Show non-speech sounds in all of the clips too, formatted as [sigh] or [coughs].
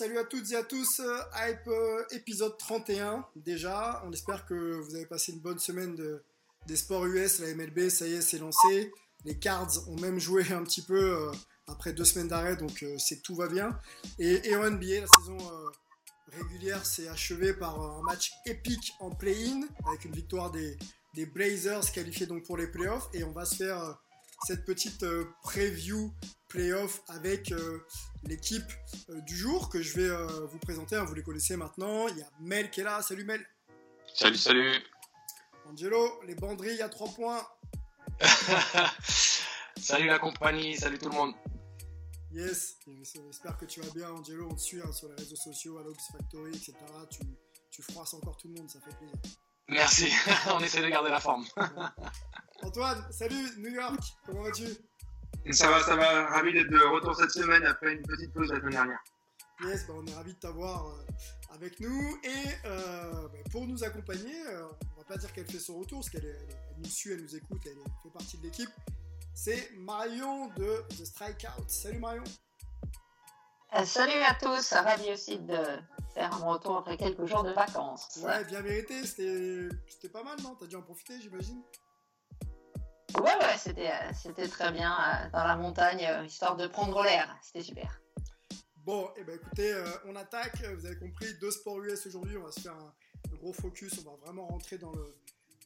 Salut à toutes et à tous, euh, Hype euh, épisode 31 déjà. On espère que vous avez passé une bonne semaine de, des sports US, la MLB, ça y est, c'est lancé. Les Cards ont même joué un petit peu euh, après deux semaines d'arrêt, donc euh, c'est tout va bien. Et, en NBA, la saison régulière s'est achevée par un match épique en play-in, avec une victoire des, des Blazers qualifiés donc pour les playoffs. Et on va se faire cette petite euh, preview playoff avec euh, l'équipe euh, du jour que je vais euh, vous présenter. hein, vous les connaissez maintenant. Il y a Mel qui est là. Salut Mel. Salut, salut. Angelo, les banderilles à 3 points. [laughs] salut la compagnie, salut tout le monde. Yes, j'espère que tu vas bien, Angelo. On te suit hein, sur les réseaux sociaux, à l'Obs Factory, etc. Tu, tu froisses encore tout le monde, ça fait plaisir. Merci, [laughs] on essaie de garder la forme. Antoine, salut, New York, comment vas-tu? Ça va, ça va. Ravi d'être de retour cette semaine après une petite pause la semaine dernière. Yes, bah, on est ravis de t'avoir euh, avec nous. Et euh, bah, pour nous accompagner, euh, on va pas dire qu'elle fait son retour, parce qu'elle est- elle, nous suit, elle nous écoute, elle fait partie de l'équipe. C'est Marion de The Strikeout. Salut Marion. Euh, Salut à tous, ravi aussi de faire mon retour après quelques jours de vacances. Ouais, bien mérité, c'était c'était pas mal, non? T'as dû en profiter, j'imagine? Ouais, ouais, c'était, euh, très bien euh, dans la montagne, euh, histoire de prendre l'air. C'était super. Bon, et ben écoutez, on attaque. Vous avez compris, deux sports US aujourd'hui. On va se faire un, gros focus. On va vraiment rentrer dans le,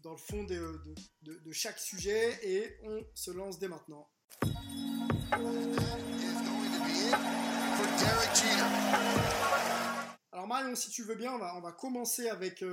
dans le fond de, de- chaque sujet et on se lance dès maintenant. Alors Marion, si tu veux bien, on va, on va commencer avec,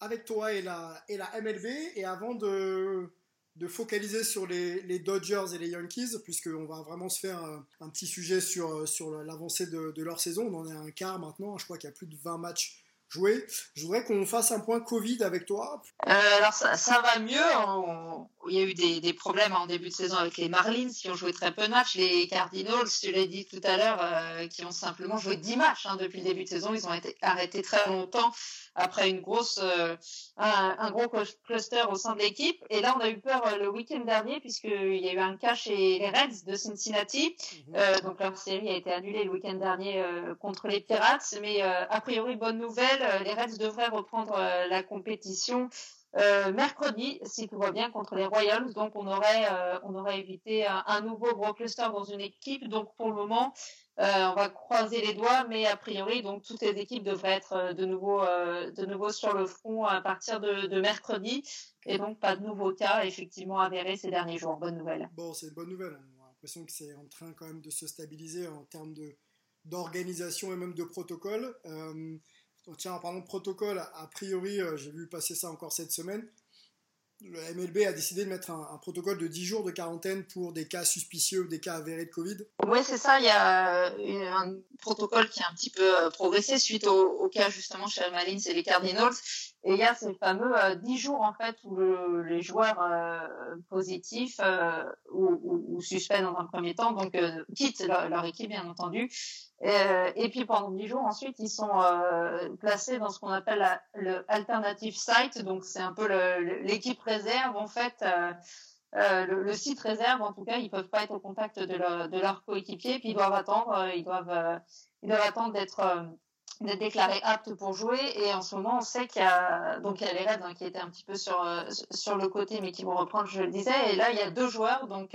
avec toi et la, et la MLB. Et avant de, de focaliser sur les, Dodgers et les Yankees, puisqu'on va vraiment se faire un, petit sujet sur, euh, sur l'avancée de, de leur saison. On en est à un quart maintenant, je crois qu'il y a plus de 20 matchs joués. Je voudrais qu'on fasse un point Covid avec toi. Euh, alors ça, ça va mieux. On- il y a eu des, des problèmes en début de saison avec les Marlins qui ont joué très peu de matchs. Les Cardinals, tu l'as dit tout à l'heure, euh, qui ont simplement joué 10 matchs hein, depuis le début de saison. Ils ont été arrêtés très longtemps après une grosse, euh, un, un gros cl- cluster au sein de l'équipe. Et là, on a eu peur le week-end dernier puisqu'il y a eu un cas chez les Reds de Cincinnati. Euh, donc leur série a été annulée le week-end dernier contre les Pirates, mais a priori bonne nouvelle, les Reds devraient reprendre euh, la compétition euh, mercredi si tout va bien contre les Royals. Donc on aurait euh, on aurait évité un, un nouveau gros cluster dans une équipe. Donc pour le moment euh, on va croiser les doigts, mais a priori donc toutes les équipes devraient être euh, de nouveau euh, de nouveau sur le front à partir de, de mercredi. Et donc pas de nouveaux cas effectivement avérés ces derniers jours. Bonne nouvelle. Bon, c'est une bonne nouvelle. On a l'impression que c'est en train quand même de se stabiliser en termes de d'organisation et même de protocole. Tiens, en parlant de protocole, a priori, euh, j'ai vu passer ça encore cette semaine. Le MLB a décidé de mettre un, protocole de 10 jours de quarantaine pour des cas suspicieux ou des cas avérés de Covid. Oui, c'est ça. Il y a euh, un protocole qui a un petit peu euh, progressé suite au, cas justement chez les Marlins et les Cardinals. Et il y a ces fameux euh, 10 jours en fait où le- les joueurs euh, positifs euh, ou, ou- ou suspects dans un premier temps donc euh, quittent leur, leur équipe bien entendu. Euh, et puis pendant 10 jours ensuite ils sont euh, placés dans ce qu'on appelle la- le alternative site. Donc c'est un peu l'équipe réserve en fait. euh, euh, le, le site réserve, en tout cas, ils peuvent pas être au contact de leur, de leur coéquipier, puis ils doivent attendre, ils doivent, euh, ils doivent attendre d'être, euh, d'être déclaré apte pour jouer. Et en ce moment, on sait qu'il y a donc il y a les Reds hein, qui étaient un petit peu sur sur le côté, mais qui vont reprendre, je le disais. Et là, il y a deux joueurs, donc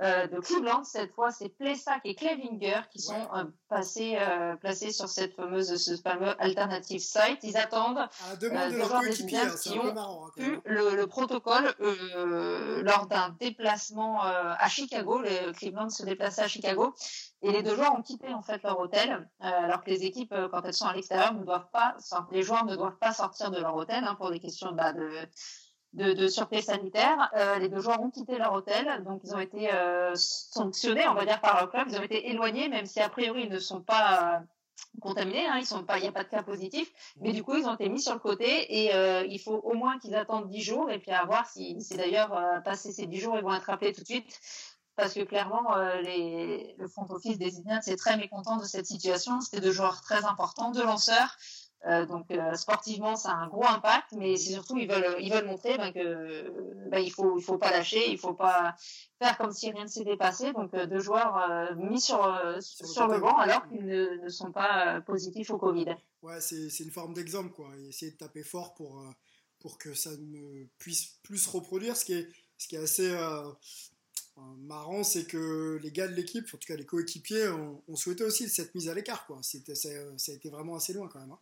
euh, de Cleveland. Cette fois, c'est Plessac et Clevinger qui sont euh, passés, euh, placés sur cette fameuse, ce fameux alternative site. Ils attendent à demande de. Hein, un peu marrant. Hein, eu le, le, protocole lors d'un déplacement à Chicago. Le Cleveland se déplaçait à Chicago. Et les deux joueurs ont quitté en fait leur hôtel, alors que les équipes, quand elles sont à l'extérieur, ne doivent pas, les joueurs ne doivent pas sortir de leur hôtel hein, pour des questions bah, de, de, de sûreté sanitaire. Euh, les deux joueurs ont quitté leur hôtel, donc ils ont été euh, sanctionnés, on va dire, par leur club. Ils ont été éloignés, même si a priori ils ne sont pas euh, contaminés, hein, ils sont pas, il n'y a pas de cas positifs, mais du coup ils ont été mis sur le côté et euh, il faut au moins qu'ils attendent 10 jours et puis à voir si, si d'ailleurs euh, passé ces 10 jours ils vont être appelés tout de suite parce que clairement euh, les, le front office des Indiens c'est très mécontent de cette situation. C'était deux joueurs très importants, deux lanceurs. Euh, donc euh, sportivement, ça a un gros impact, mais c'est surtout ils veulent ils veulent montrer ben, que ben, il faut il faut pas lâcher, il faut pas faire comme si rien ne s'était passé. Donc deux joueurs mis sur sur, sur le banc alors qu'ils ne, ne, sont pas positifs au Covid. Ouais, c'est une forme d'exemple quoi. Essayer de taper fort pour pour que ça ne puisse plus se reproduire. Ce qui est ce qui est assez marrant, c'est que les gars de l'équipe, en tout cas les coéquipiers, ont, souhaité aussi cette mise à l'écart. Ça, a été vraiment assez loin quand même. Hein.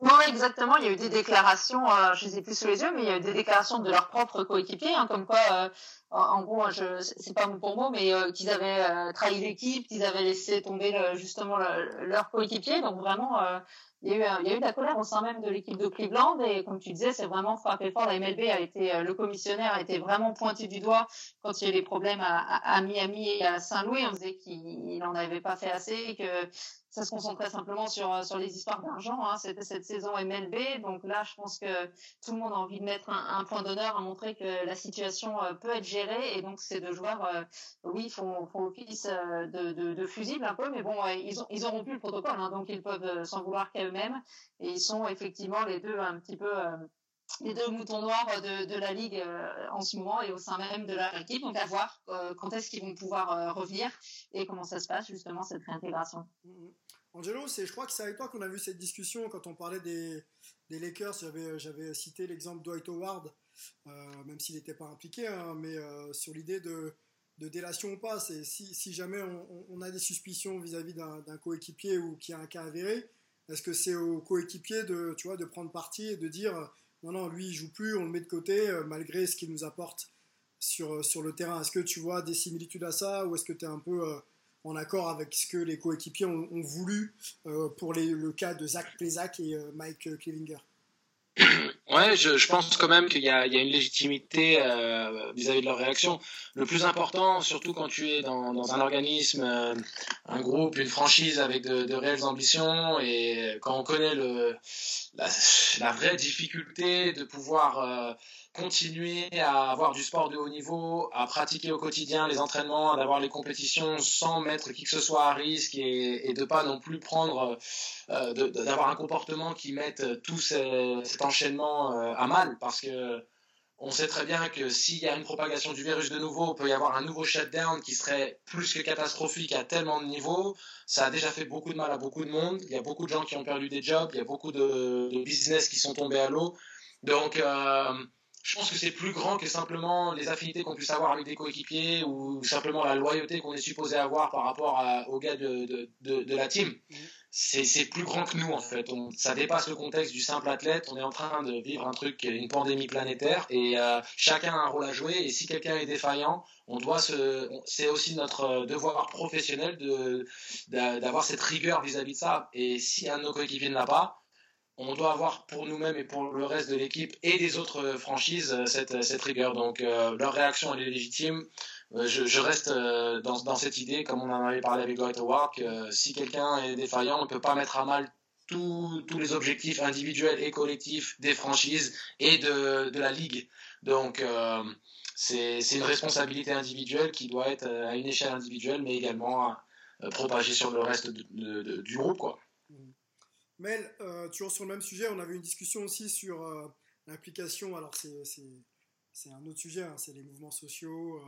Oui, exactement. Il y a eu des déclarations, euh, je ne les ai plus sous les yeux, mais il y a eu des déclarations de leurs propres coéquipiers, hein, comme quoi, euh, en gros, je, c'est pas pour mot, mais euh, qu'ils avaient euh, trahi l'équipe, qu'ils avaient laissé tomber le, justement le, leurs coéquipiers. Donc vraiment, euh, il, y a eu, y a eu de la colère au sein même de l'équipe de Cleveland. Et comme tu disais, c'est vraiment frappé fort. La MLB a été, le commissionnaire a été vraiment pointé du doigt quand il y a eu les problèmes à, à, Miami et à Saint-Louis. On disait qu'il n'en avait pas fait assez, que ça se concentrait simplement sur, euh, sur les histoires d'argent. Hein. C'était cette saison MLB. Donc là, je pense que tout le monde a envie de mettre un, point d'honneur à montrer que la situation euh, peut être gérée. Et donc, ces deux joueurs, euh, oui, font, font office de, de, de fusible un peu. Mais bon, ils ont, ils ont rompu le protocole. Hein, donc, ils peuvent s'en vouloir qu'à eux-mêmes. Et ils sont effectivement les deux un petit peu les deux moutons noirs de, de la ligue euh, en ce moment et au sein même de leur équipe. Donc à voir euh, quand est-ce qu'ils vont pouvoir euh, revenir et comment ça se passe justement cette réintégration. Mmh. Angelo, c'est, je crois que c'est avec toi qu'on a vu cette discussion quand on parlait des, des Lakers. J'avais, j'avais cité l'exemple Dwight Howard, même s'il n'était pas impliqué, hein, mais sur l'idée de, délation ou pas. Si, jamais on, a des suspicions vis-à-vis d'un, coéquipier ou qui a un cas avéré, est-ce que c'est au coéquipier de, tu vois, de prendre parti et de dire non, non, lui, il joue plus, on le met de côté, euh, malgré ce qu'il nous apporte sur, euh, le terrain? Est-ce que tu vois des similitudes à ça, ou est-ce que tu es un peu euh, en accord avec ce que les coéquipiers ont, voulu euh, pour le cas de Zach Plezak et euh, Mike Clevinger? [coughs] Ouais, je, je, pense quand même qu'il y, y a, une légitimité vis-à-vis -vis de leur réaction. Le plus important, surtout quand tu es dans, dans un organisme, euh, un groupe, une franchise avec de, de, réelles ambitions, et quand on connaît le, la, la vraie difficulté de pouvoir euh, continuer à avoir du sport de haut niveau, à pratiquer au quotidien les entraînements, d'avoir les compétitions sans mettre qui que ce soit à risque et, et de pas non plus prendre, euh, d'avoir un comportement qui mette tout ce, cet enchaînement euh, à mal parce que on sait très bien que s'il y a une propagation du virus de nouveau, il peut y avoir un nouveau shutdown qui serait plus que catastrophique à tellement de niveaux. Ça a déjà fait beaucoup de mal à beaucoup de monde. Il y a beaucoup de gens qui ont perdu des jobs. Il y a beaucoup de, business qui sont tombés à l'eau. Donc, euh, je pense que c'est plus grand que simplement les affinités qu'on puisse avoir avec des coéquipiers ou simplement la loyauté qu'on est supposé avoir par rapport à, aux gars de, de, de, de la team. Mmh c'est plus grand que nous en fait. On, ça dépasse le contexte du simple athlète. On est en train de vivre un truc, une pandémie planétaire, et euh, chacun a un rôle à jouer. Et si quelqu'un est défaillant, on doit se, c'est aussi notre devoir professionnel de d'avoir cette rigueur vis-à-vis -vis de ça. Et si un de nos coéquipiers ne l'a pas, on doit avoir pour nous-mêmes et pour le reste de l'équipe et des autres franchises cette, cette rigueur. Donc euh, leur réaction elle est légitime. Euh, je, je, reste euh, dans, dans, cette idée, comme on en avait parlé avec Dwight Howard, que si quelqu'un est défaillant, on ne peut pas mettre à mal tous, les objectifs individuels et collectifs des franchises et de, de la ligue. Donc euh, c'est une responsabilité individuelle qui doit être à une échelle individuelle, mais également euh, propagée sur le reste de, de, du groupe. Quoi. Mel, euh, toujours sur le même sujet, on avait une discussion aussi sur l'application, alors c'est un autre sujet, hein, c'est les mouvements sociaux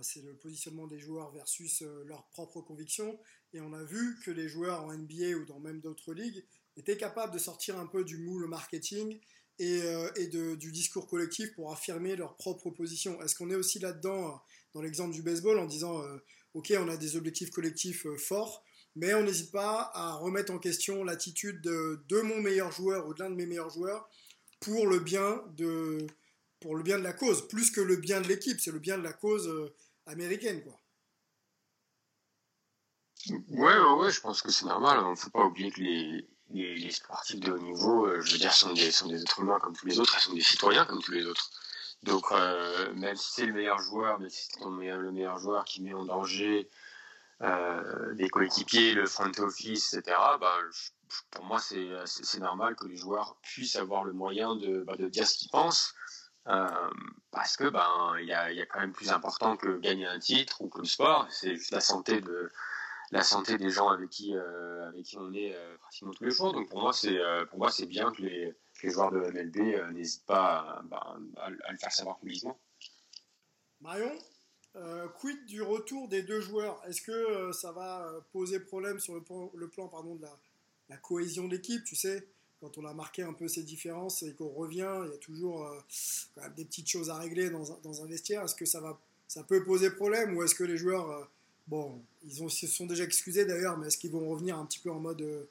c'est le positionnement des joueurs versus leurs propres convictions. Et on a vu que les joueurs en NBA ou dans même d'autres ligues étaient capables de sortir un peu du moule marketing et, du discours collectif pour affirmer leur propre position. Est-ce qu'on est aussi là-dedans, dans l'exemple du baseball, en disant, OK, on a des objectifs collectifs forts, mais on n'hésite pas à remettre en question l'attitude de, mon meilleur joueur ou de l'un de mes meilleurs joueurs pour le bien de, pour le bien de la cause, plus que le bien de l'équipe, c'est le bien de la cause euh, américaine. Quoi. Ouais, ouais, je pense que c'est normal. Il hein. ne faut pas oublier que les, les, sportifs de haut niveau, euh, je veux dire, sont des, sont des êtres humains comme tous les autres, ils sont des citoyens comme tous les autres. Donc, euh, même si c'est le meilleur joueur, même si c'est le meilleur joueur qui met en danger euh, des coéquipiers, le front office, etc., bah, pour moi, c'est normal que les joueurs puissent avoir le moyen de, bah, dire ce qu'ils pensent. Euh, parce que ben il y a, quand même plus important que gagner un titre ou que le sport c'est juste la santé des gens avec qui euh, on est pratiquement tous les jours donc pour moi c'est bien que les, les, joueurs de MLB n'hésitent pas à, à, le faire savoir publiquement Marion? Euh, quid du retour des deux joueurs? Est-ce que euh, ça va euh, poser problème sur le plan, le plan pardon, de la, cohésion d'équipe? Tu sais, quand on a marqué un peu ces différences et qu'on revient, il y a toujours des petites choses à régler dans dans un vestiaire. Est-ce que ça, va, ça peut poser problème ou est-ce que les joueurs, bon, ils, ont, se sont déjà excusés d'ailleurs, mais est-ce qu'ils vont revenir un petit peu en mode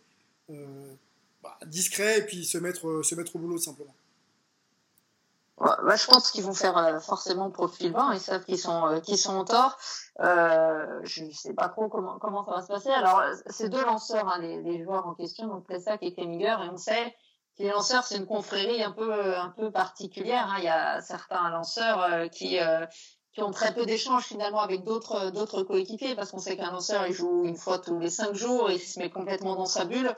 bah, discret et puis se mettre, se mettre au boulot simplement? Bah, je pense qu'ils vont faire euh, forcément profil bas. Ils savent qu'ils sont euh, qu'ils sont en tort. Euh, je ne sais pas trop comment comment ça va se passer. Alors ces deux lanceurs, hein, les, les, joueurs en question, donc Plessac et Kemiger, et on sait que les lanceurs c'est une confrérie un peu un peu particulière. Hein. Il y a certains lanceurs qui qui ont très peu d'échanges finalement avec d'autres d'autres coéquipiers parce qu'on sait qu'un lanceur il joue une fois tous les cinq jours il se met complètement dans sa bulle.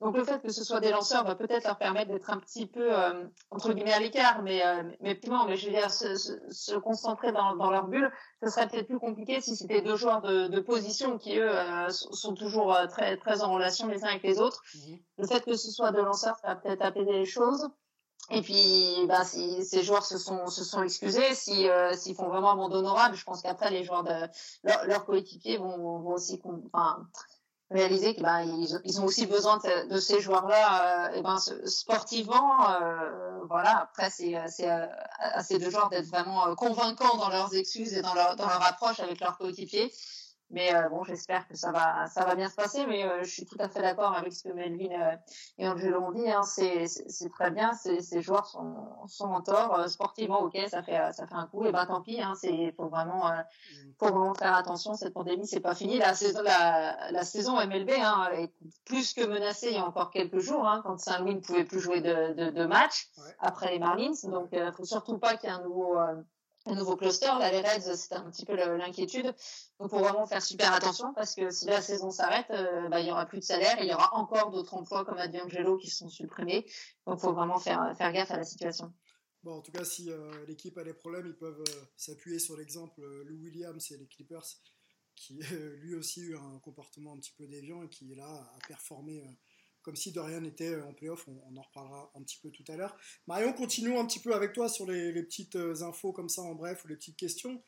Donc le fait que ce soit des lanceurs va peut-être leur permettre d'être un petit peu euh, entre guillemets à l'écart, mais euh, mais non, mais je veux dire se, se, concentrer dans, dans leur bulle, ce serait peut-être plus compliqué si c'était deux joueurs de, de position qui eux euh, sont toujours euh, très très en relation les uns avec les autres. Le fait que ce soit deux lanceurs, ça va peut-être apaiser les choses. Et puis, bah, si ces joueurs se sont se sont excusés, si s'ils font vraiment un monde honorable, je pense qu'après les joueurs de leurs leur coéquipiers vont, vont aussi, enfin réaliser qu'ils ben, ils, ont aussi besoin de, de ces joueurs-là euh, ben, sportivement. Euh, voilà, après, c'est euh, à ces deux joueurs d'être vraiment convaincants dans leurs excuses et dans leur, dans leur approche avec leurs coéquipiers. Mais euh, bon, j'espère que ça va, ça va bien se passer. Mais euh, je suis tout à fait d'accord avec ce que Melvin euh, et Angelo ont dit. Hein, c'est, c'est très bien. Ces, joueurs sont, sont en tort. sportivement, ok, ça fait, ça fait un coup. Et ben tant pis. Hein, c'est faut vraiment, faut vraiment faire attention. Cette pandémie, c'est pas fini. La saison, la, la saison MLB hein, est plus que menacée. Il y a encore quelques jours, hein, quand Saint-Louis ne pouvait plus jouer de, de, de match après les Marlins. Donc, euh, faut surtout pas qu'il y ait un nouveau un nouveau cluster. Là, les Reds, c'était un petit peu l'inquiétude. Donc, faut vraiment faire super attention parce que si la saison s'arrête, euh, bah, il y aura plus de salaire et il y aura encore d'autres emplois comme à D'Angelo qui sont supprimés. Donc, faut vraiment faire, faire gaffe à la situation. Bon, en tout cas, si euh, l'équipe a des problèmes, ils peuvent euh, s'appuyer sur l'exemple Lou Williams et les Clippers, qui [laughs] lui aussi eu un comportement un petit peu déviant et qui est là à performer comme si de rien n'était euh, en playoff. On, en reparlera un petit peu tout à l'heure. Marion, continuons un petit peu avec toi sur les, petites euh, infos comme ça en bref ou les petites questions.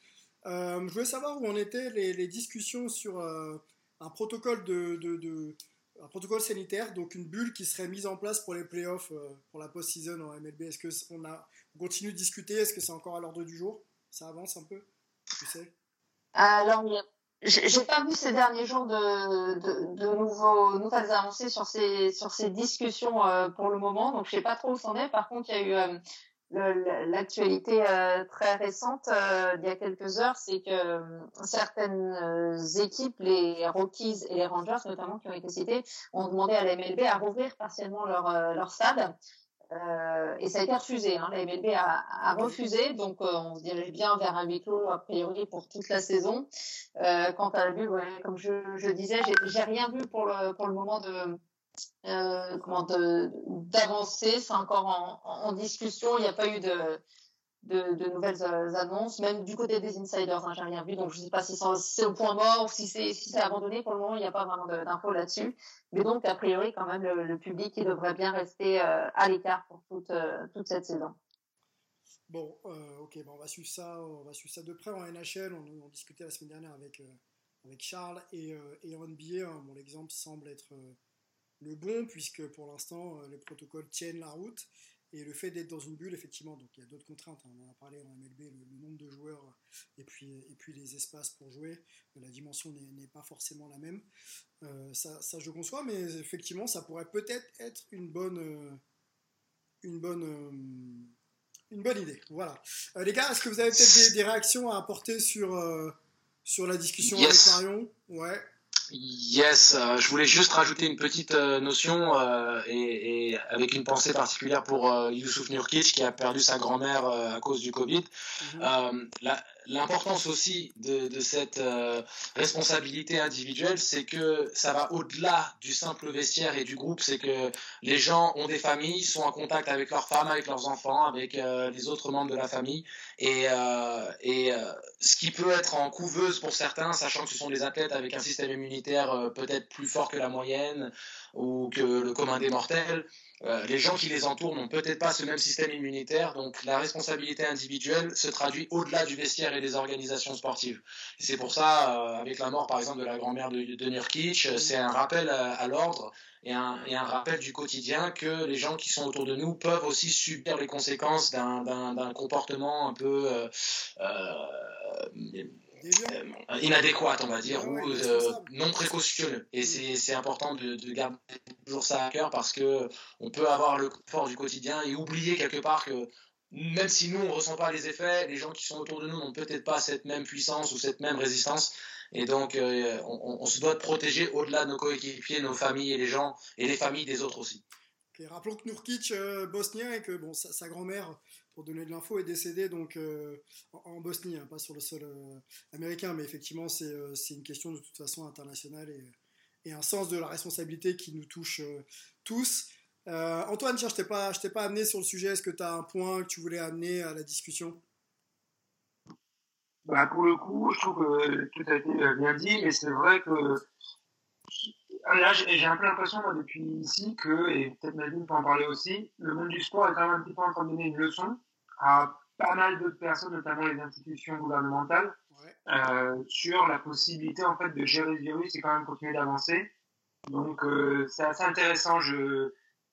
Euh, je voulais savoir où en étaient les, discussions sur un protocole de, un protocole sanitaire, donc une bulle qui serait mise en place pour les playoffs pour la post-season en MLB. Est-ce que on continue de discuter? Est-ce que c'est encore à l'ordre du jour? Ça avance un peu? Tu sais? Alors, j'ai pas vu ces derniers jours de, de, de nouveaux, nouvelles avancées sur ces, sur ces discussions euh, pour le moment, donc je sais pas trop où c'en est. Par contre, il y a eu euh, l'actualité euh, très récente d'il y a quelques heures, c'est que certaines équipes, les Rockies et les Rangers notamment qui ont été cités, ont demandé à la MLB à rouvrir partiellement leur, leur stade. Euh, et ça a été refusé. Hein. La MLB a, a refusé, donc euh, on se dirige bien vers un huis clos a priori pour toute la saison. Euh, quant à la bulle, ouais, comme je, je disais, j'ai rien vu pour le pour le moment de euh, comment d'avancer. C'est encore en, en, discussion. Il n'y a pas eu de de, nouvelles euh, annonces, même du côté des insiders, hein, j'ai rien vu, donc je ne sais pas si c'est au point mort ou si c'est abandonné. Pour le moment, il n'y a pas vraiment d'infos là-dessus. Mais donc, a priori, quand même, le, public devrait bien rester euh, à l'écart pour toute, euh, cette saison. Bon, ok, on va suivre ça, on va suivre ça de près en NHL. On, en discutait la semaine dernière avec, Charles et, et en NBA. Hein, bon, l'exemple semble être le bon puisque pour l'instant les protocoles tiennent la route et le fait d'être dans une bulle, effectivement, donc il y a d'autres contraintes. Hein. On en a parlé en MLB, le, nombre de joueurs et puis, et puis les espaces pour jouer, la dimension n'est pas forcément la même. Euh, ça, ça, je conçois, mais effectivement, ça pourrait peut-être être une bonne, euh, une bonne, euh, une bonne idée. Voilà. les gars, est-ce que vous avez peut-être des, réactions à apporter sur, sur la discussion avec Marion? Ouais. Yes, euh, je voulais juste rajouter une petite euh, notion euh, et, et, avec une pensée particulière pour Youssouf Nurkic qui a perdu sa grand-mère à cause du Covid. Mhm. L'importance aussi de, cette responsabilité individuelle, c'est que ça va au-delà du simple vestiaire et du groupe. C'est que les gens ont des familles, sont en contact avec leurs femmes, avec leurs enfants, avec les autres membres de la famille. Et, et ce qui peut être en couveuse pour certains, sachant que ce sont des athlètes avec un système immunitaire euh, peut-être plus fort que la moyenne ou que le commun des mortels. Euh, les gens qui les entourent n'ont peut-être pas ce même système immunitaire, donc la responsabilité individuelle se traduit au-delà du vestiaire et des organisations sportives. c'est pour ça, euh, avec la mort par exemple de la grand-mère de, de Nurkic, c'est un rappel à, l'ordre et un, et un, rappel du quotidien que les gens qui sont autour de nous peuvent aussi subir les conséquences d'un comportement un peu euh, inadéquate, on va dire, ou euh, non précautionneux. Et c'est important de, de, garder toujours ça à cœur parce que on peut avoir le confort du quotidien et oublier quelque part que même si nous on ressent pas les effets, les gens qui sont autour de nous n'ont peut-être pas cette même puissance ou cette même résistance. Et donc euh, on, se doit de protéger au-delà de nos coéquipiers, nos familles et les gens et les familles des autres aussi. rappelons que Nurkic, bosnien, et que bon, sa grand-mère donner de l'info, est décédé donc euh, en, Bosnie, hein, pas sur le sol euh, américain, mais effectivement euh, c'est une question de toute façon internationale et, un sens de la responsabilité qui nous touche tous. Antoine, je ne pas, t'ai pas amené sur le sujet, est-ce que tu as un point que tu voulais amener à la discussion? Bah, Pour le coup, je trouve que tout a été bien dit, mais c'est vrai que Là, j'ai un peu l'impression, depuis ici, que, et peut-être Nadine peut en parler aussi, le monde du sport est quand même un petit peu en train de donner une leçon à pas mal d'autres personnes, notamment les institutions gouvernementales, euh, sur la possibilité en fait de gérer le virus et quand même continuer d'avancer. Donc euh, c'est assez intéressant. Je...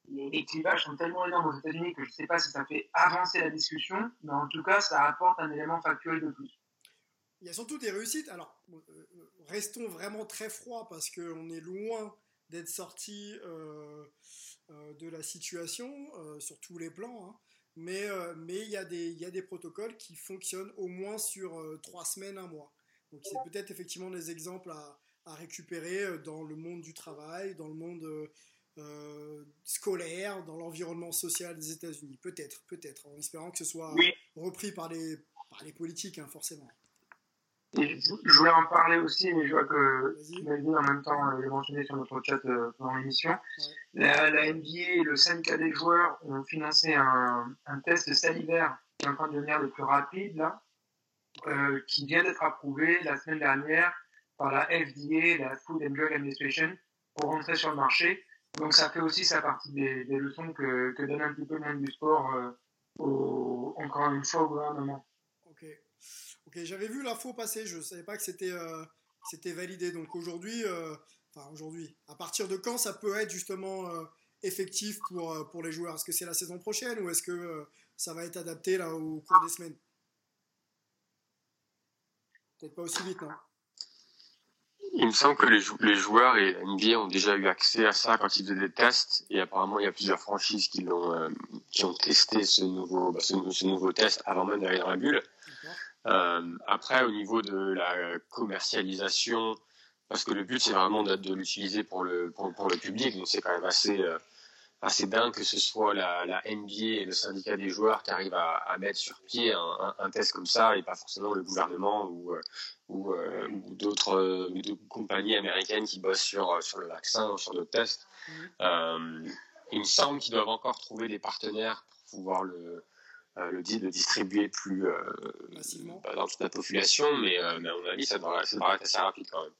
Les clivages sont tellement énormes aux États-Unis que je ne sais pas si ça fait avancer la discussion, mais en tout cas ça apporte un élément factuel de plus. Il y a surtout des réussites. Alors, euh, restons vraiment très froids parce qu'on est loin d'être sorti euh, de la situation sur tous les plans. Hein. Mais, mais il, y a des, y a des protocoles qui fonctionnent au moins sur trois semaines, un mois. Donc, c'est peut-être effectivement des exemples à, à, récupérer dans le monde du travail, dans le monde scolaire, dans l'environnement social des États-Unis. Peut-être, peut-être, en espérant que ce soit repris par les, par les politiques, hein, forcément je voulais en parler aussi, mais je vois que dit en même temps euh, le mentionné sur notre chat euh, pendant l'émission. La, la, NBA et le syndicat des joueurs ont financé un, un, test salivaire qui est en train de devenir le plus rapide, là, euh, qui vient d'être approuvé la semaine dernière par la FDA, la Food and Drug Administration, pour rentrer sur le marché. Donc ça fait aussi sa partie des, des leçons que, que, donne un petit peu le monde du sport, euh, au, encore une fois, au gouvernement. Ok, j'avais vu l'info passer, je ne savais pas que c'était euh, validé. Donc aujourd'hui, euh, enfin aujourd'hui, à partir de quand ça peut être justement euh, effectif pour, les joueurs? Est-ce que c'est la saison prochaine ou est-ce que ça va être adapté là au cours des semaines? Peut-être pas aussi vite, non il me semble que les, joueurs et NBA ont déjà eu accès à ça quand ils faisaient des tests et apparemment il y a plusieurs franchises qui ont testé ce nouveau bah, ce, nouveau test avant même d'aller dans la bulle. Euh, après, au niveau de la commercialisation, parce que le but c'est vraiment de, de l'utiliser pour le, pour, pour, le public, donc c'est quand même assez, euh, assez dingue que ce soit la, la, NBA et le syndicat des joueurs qui arrivent à, à mettre sur pied un, un, test comme ça et pas forcément le gouvernement ou, euh, ou, euh, ou d'autres compagnies américaines qui bossent sur, sur le vaccin ou sur d'autres tests. Mmh. Euh, il me semble qu'ils doivent encore trouver des partenaires pour pouvoir le, euh, le, de distribuer plus euh, bah, dans toute la population, mais, euh, mais, à mon avis, ça devrait, ça devrait, être assez rapide quand même.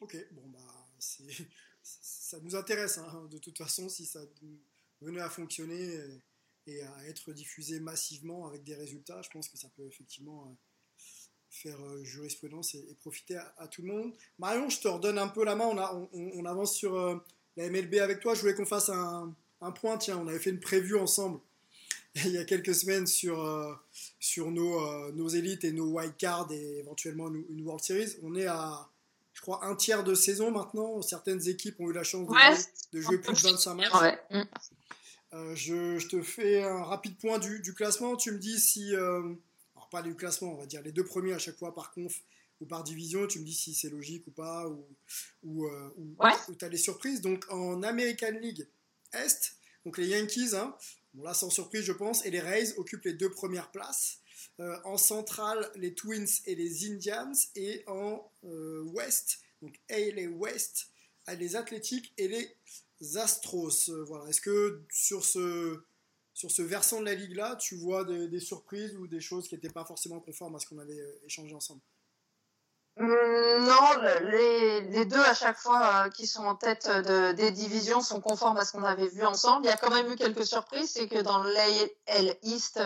Ok, bon, bah, [laughs] ça nous intéresse, hein, de toute façon, si ça venait à fonctionner et à être diffusé massivement avec des résultats. Je pense que ça peut effectivement faire jurisprudence et, profiter à, tout le monde. Marion, je te redonne un peu la main. On, a, on, avance sur la MLB avec toi. Je voulais qu'on fasse un, un, point. Tiens, on avait fait une preview ensemble [laughs] il y a quelques semaines sur, sur nos, nos élites et nos wild cards et éventuellement une, World Series. On est à, je crois, un tiers de saison maintenant. Certaines équipes ont eu la chance de, jouer, plus de 25 matchs. Mm. Euh, je, te fais un rapide point du, classement. Tu me dis si. Euh, alors, pas du classement, on va dire les deux premiers à chaque fois par conf ou par division. Tu me dis si c'est logique ou pas, ou, ou, euh, tu as des surprises. Donc, en American League Est, donc les Yankees, hein, bon là sans surprise, je pense, et les Rays occupent les deux premières places. en centrale, les Twins et les Indians. Et en Ouest, donc A les West, les Athlétiques et les Astros. Euh, voilà. Est-ce que sur ce, versant de la ligue là, tu vois des, surprises ou des choses qui n'étaient pas forcément conformes à ce qu'on avait euh, échangé ensemble? Non, les, les, deux à chaque fois euh, qui sont en tête de, des divisions sont conformes à ce qu'on avait vu ensemble. Il y a quand même eu quelques surprises, c'est que dans l'AL East,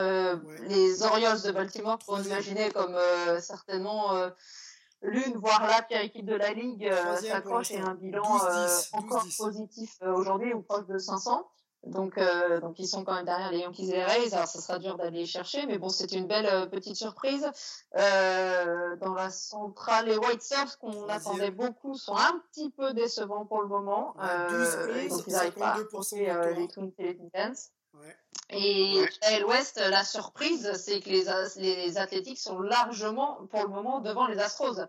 les Orioles de Baltimore, pour imaginer comme certainement l'une, voire la pire équipe de la ligue, euh, s'accroche et un bilan euh, encore positif euh, aujourd'hui ou proche de 500. Donc, donc ils sont quand même derrière les Yankees et les Rays. Alors, ça sera dur d'aller les chercher, mais bon, c'était une belle petite surprise. dans la centrale, les White Sox, qu'on attendait beaucoup, sont un petit peu décevants pour le moment. Ouais, 12 donc, ils n'arrivent pas à les Twins et les et à l'Ouest, la surprise, c'est que les, les Athlétiques sont largement, pour le moment, devant les Astros.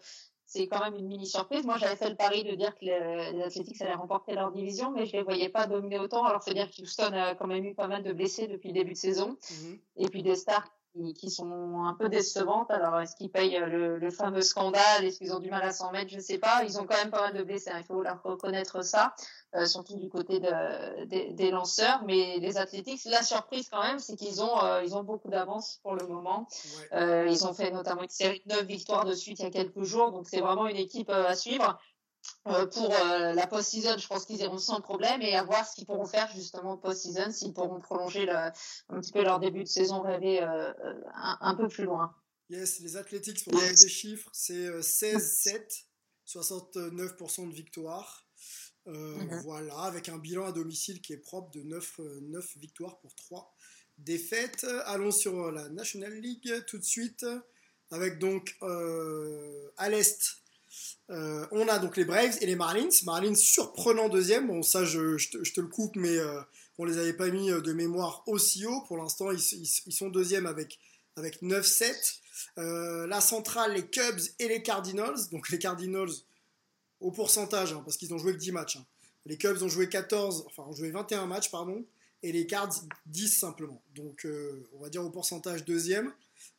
C'est quand même une mini surprise. Moi, j'avais fait le pari de dire que les, Athlétiques allaient remporter leur division, mais je les voyais pas dominer autant. Alors, c'est dire que Houston a quand même eu pas mal de blessés depuis le début de saison. Mm-hmm. Et puis des stars qui, sont un peu décevantes. Alors, est-ce qu'ils payent le, le, fameux scandale? Est-ce qu'ils ont du mal à s'en mettre? Je ne sais pas. Ils ont quand même pas mal de blessés. Hein. Il faut leur reconnaître ça, euh, surtout du côté de, des lanceurs. Mais les Athletics, la surprise quand même, c'est qu'ils ont, euh, ils ont beaucoup d'avance pour le moment. Euh, ils ont fait notamment une série de 9 victoires de suite il y a quelques jours. Donc, c'est vraiment une équipe à suivre. Euh, pour euh, la post-season, je pense qu'ils iront sans problème et à voir ce qu'ils pourront faire justement post-season, s'ils pourront prolonger le, un petit peu leur début de saison rêvé euh, un, peu plus loin. Yes, les Athletics, pour donner des chiffres, c'est 16-7, 69% de victoire. Mhm. Voilà, avec un bilan à domicile qui est propre de 9, 9 victoires pour 3 défaites. Allons sur la National League tout de suite, avec donc à l'Est euh, on a donc les Braves et les Marlins. Marlins surprenant deuxième. Bon, ça, je, te, le coupe, mais euh, on les avait pas mis euh, de mémoire aussi haut. Pour l'instant, ils, sont deuxième avec, avec 9-7. la centrale, les Cubs et les Cardinals. Donc les Cardinals au pourcentage, hein, parce qu'ils ont joué que 10 matchs. Hein. Les Cubs ont joué 14, enfin ont joué 21 matchs, pardon. Et les Cards 10 simplement. Donc on va dire au pourcentage deuxième.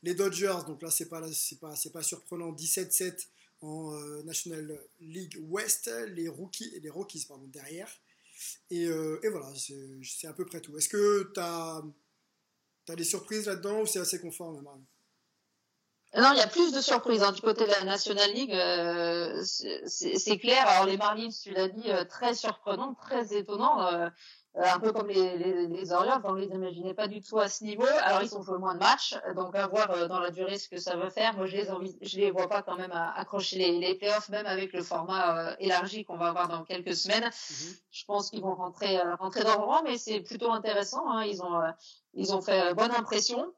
Les Dodgers, donc là c'est pas, pas, pas surprenant, 17-7 en euh, National League West, les, rookies, les Rockies derrière. Et, euh, et voilà, c'est à peu près tout. Est-ce que tu as, des surprises là-dedans ou c'est assez conforme, Marine non, il y a plus de surprises hein, du côté de la National League, euh, c'est clair. Alors les Marlins, tu l'as dit, très surprenant, très étonnant. Euh, un peu comme les, les, les Orioles, on les imaginait pas du tout à ce niveau. Alors ils ont joué moins de matchs, donc à voir euh, dans la durée ce que ça va faire. Moi, je les envie, je les vois pas quand même à accrocher les, les playoffs, même avec le format euh, élargi qu'on va avoir dans quelques semaines. Mhm. Je pense qu'ils vont rentrer rentrer dans le rang, mais c'est plutôt intéressant. Hein. Ils ont ils ont fait bonne impression.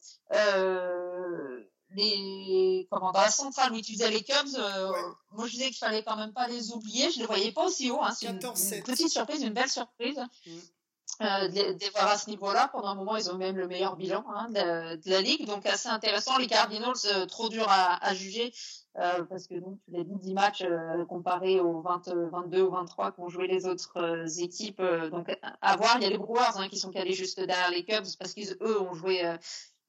Les comment dans la centrale où tu disais les Cubs, moi je disais qu'il fallait quand même pas les oublier. Je les voyais pas aussi haut. Hein. C'est une, petite surprise, une belle surprise. Mhm euh, de, voir à ce niveau-là. Pendant un moment, ils ont même le meilleur bilan hein, de, la ligue, donc assez intéressant. Les Cardinals, euh, trop dur à, à juger euh, parce que donc dit 10 matchs euh, comparés aux 20, 22 ou 23 qu'ont joué les autres euh, équipes. donc à voir. Il y a les Brewers hein, qui sont calés juste derrière les Cubs parce qu'ils eux ont joué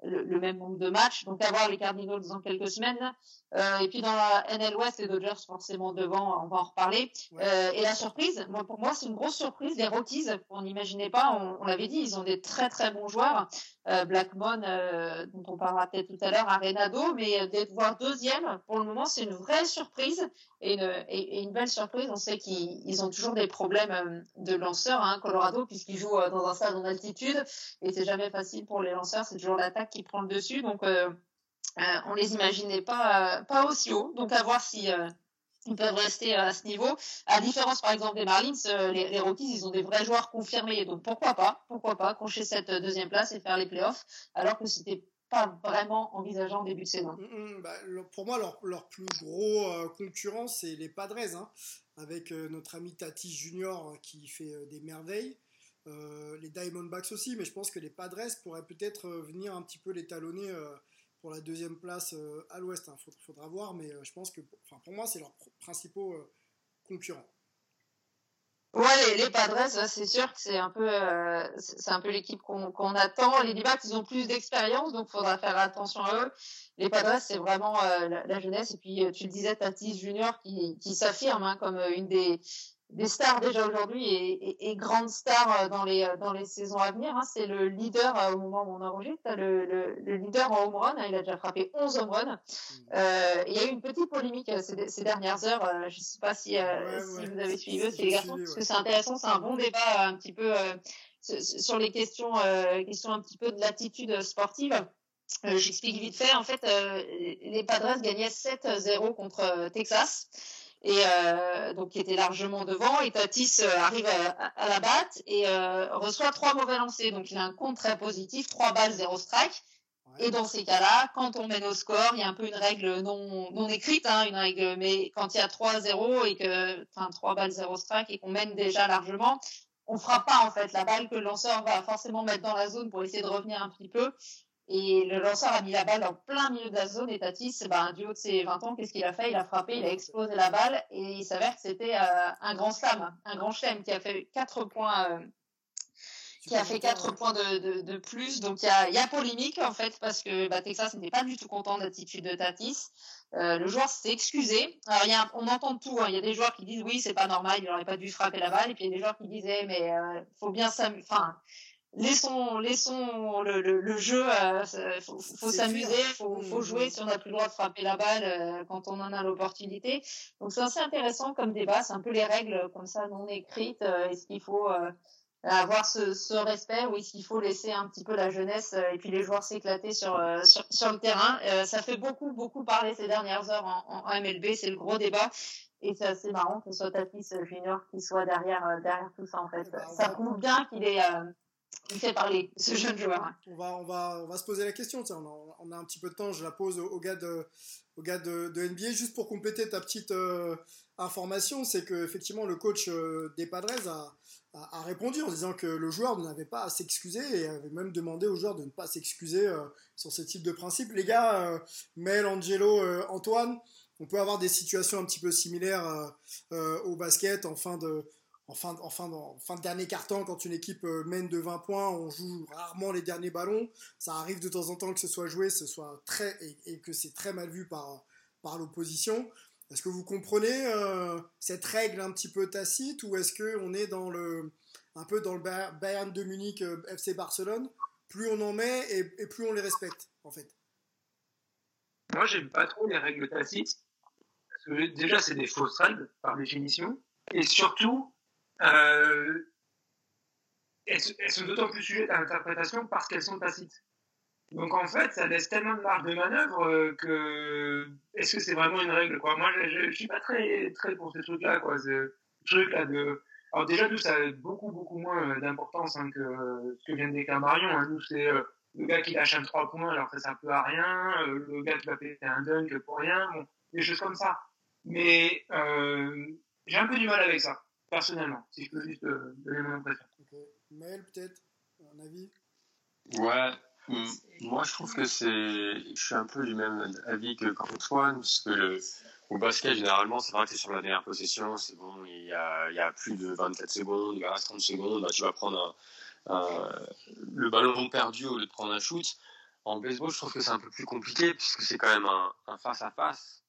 le, même nombre de matchs. Donc, avoir les Cardinals dans quelques semaines. Euh, et puis, dans la NL West, les Dodgers forcément devant, on va en reparler. Euh, et la surprise, pour moi, c'est une grosse surprise. Les Rockies, on n'imaginait pas, on, l'avait dit, ils ont des très très bons joueurs. Euh, Blackmon, euh, dont on parlera peut-être tout à l'heure, Arenado, mais d'être voir deuxième, pour le moment, c'est une vraie surprise et une, belle surprise. On sait qu'ils ont toujours des problèmes de lanceurs, hein, Colorado, puisqu'ils jouent dans un stade en altitude et c'est jamais facile pour les lanceurs, c'est toujours l'attaque qui prend le dessus. Donc, on les imaginait pas aussi haut. Donc, à voir si ils peuvent rester à ce niveau. À différence, par exemple, des Marlins, euh, les, Rockies, ils ont des vrais joueurs confirmés. Donc, pourquoi pas, pourquoi pas coucher cette deuxième place et faire les playoffs, alors que c'était pas vraiment envisageant en début de saison. Mm, mm, bah, pour moi, leur, plus gros euh, concurrent, c'est les Padres, hein, avec euh, notre ami Tatis Junior qui fait des merveilles. les Diamondbacks aussi, mais je pense que les Padres pourraient peut-être venir un petit peu les talonner pour la deuxième place euh, à l'ouest. Il hein. faudra, voir, mais euh, je pense que pour moi, c'est leurs principaux euh, concurrents. Ouais, les, Padres, c'est sûr que c'est un peu, c'est un peu l'équipe qu'on attend. Les Divacs, ils ont plus d'expérience, donc faudra faire attention à eux. Les Padres, c'est vraiment la, jeunesse. Et puis, tu le disais, Tatis Junior qui, qui s'affirme hein, comme une des, des stars déjà aujourd'hui et, et, grandes stars euh, dans les, euh, dans les saisons à venir. Hein. C'est le leader euh, au moment où on enregistre, le, le, le leader en home run. Hein. Il a déjà frappé 11 home runs. Mm. Euh, il y a eu une petite polémique ces, ces dernières heures. je ne sais pas si, si vous avez suivi aussi les garçons, parce que c'est intéressant. C'est un bon débat un petit peu sur les questions, questions un petit peu de l'attitude sportive. J'explique vite fait. En fait, les Padres gagnaient 7-0 contre Texas et euh, donc qui était largement devant. Et Tatis euh, arrive à, la batte et euh, reçoit trois mauvais lancers. Donc il a un compte très positif, trois balles, zéro strike. Et dans ces cas-là, quand on mène au score, il y a un peu une règle non, non écrite, hein, une règle, mais quand il y a 3-0 et que, enfin, 3 balles, 0 strike et qu'on mène déjà largement, on fera pas, en fait, la balle que le lanceur va forcément mettre dans la zone pour essayer de revenir un petit peu. Et le lanceur a mis la balle en plein milieu de la zone et Tatis, ben, du haut de ses 20 ans, qu'est-ce qu'il a fait? Il a frappé, il a explosé la balle et il s'avère que c'était euh, un grand slam, un grand chelem qui a fait 4 points. Euh, qui a fait 4 points de, de, de, plus. Donc il y a, y a polémique en fait parce que bah, Texas n'était pas du tout content de l'attitude de Tatis. Euh, le joueur s'est excusé. Alors y a, on entend tout. Hein. Il y a des joueurs qui disent oui c'est pas normal, il n'aurait pas dû frapper la balle. Et puis il y a des joueurs qui disaient mais euh, faut bien s'amuser. Enfin laissons, laissons le, le, le jeu, euh, faut, faut s'amuser, faut, faut mmh, jouer mmh. si on n'a plus le droit de frapper la balle euh, quand on en a l'opportunité. Donc c'est assez intéressant comme débat, c'est un peu les règles comme ça non écrites. Euh, est-ce qu'il faut euh, avoir ce, ce, respect ou est-ce qu'il faut laisser un petit peu la jeunesse et puis les joueurs s'éclater sur, sur, sur, le terrain Ça fait beaucoup, beaucoup parler ces dernières heures en, en MLB, c'est le gros débat. Et c'est assez marrant que ce soit Tatis Junior qui soit derrière, derrière tout ça en fait. Ça prouve bien qu'il est fait parler, ce jeune joueur. On va, on va, on va se poser la question. On a, un petit peu de temps. Je la pose au, gars, de, au gars de, NBA. Juste pour compléter ta petite euh, information, c'est que effectivement le coach euh, des Padres a, a, répondu en disant que le joueur n'avait pas à s'excuser et avait même demandé aux joueurs de ne pas s'excuser euh, sur ce type de principe. Les gars, Mel, Angelo, Antoine, on peut avoir des situations un petit peu similaires au basket en fin de en fin, en fin, de dernier quart-temps, quand une équipe euh, mène de 20 points, on joue rarement les derniers ballons. Ça arrive de temps en temps que ce soit joué, ce soit très, et, que c'est très mal vu par, par l'opposition. Est-ce que vous comprenez euh, cette règle un petit peu tacite ou est-ce qu'on est dans le, un peu dans le Bayern de Munich euh, FC Barcelone? Plus on en met et, plus on les respecte, en fait. Moi, j'aime pas trop les règles tacites. Que déjà, c'est des fausses règles, par définition. Et surtout, euh, elles, sont d'autant plus sujettes à l'interprétation parce qu'elles sont tacites. Donc en fait, ça laisse tellement de marge de manœuvre euh, que est-ce que c'est vraiment une règle Moi, je, je, suis pas très très pour ces trucs-là quoi. Ce truc là de alors déjà nous ça a beaucoup beaucoup moins d'importance hein, que ce que vient de déclarer Marion. Hein. Nous c'est euh, le gars qui lâche un 3 points alors que ça peut à rien, le gars qui va péter un dunk pour rien, des choses comme ça. Mais j'ai un peu du mal avec ça personnellement, si je peux juste euh, donner mon impression. Okay. Maël, peut-être, un avis? Ouais, mm. moi je trouve que c'est. Je suis un peu du même avis que Antoine, parce que le... au basket, généralement, c'est vrai que c'est sur la dernière possession, c'est bon, il y a, il y a plus de 24 secondes, il reste 30 secondes, bah, tu vas prendre un, le ballon perdu au lieu de prendre un shoot. En baseball, je trouve que c'est un peu plus compliqué, puisque c'est quand même un face-à-face.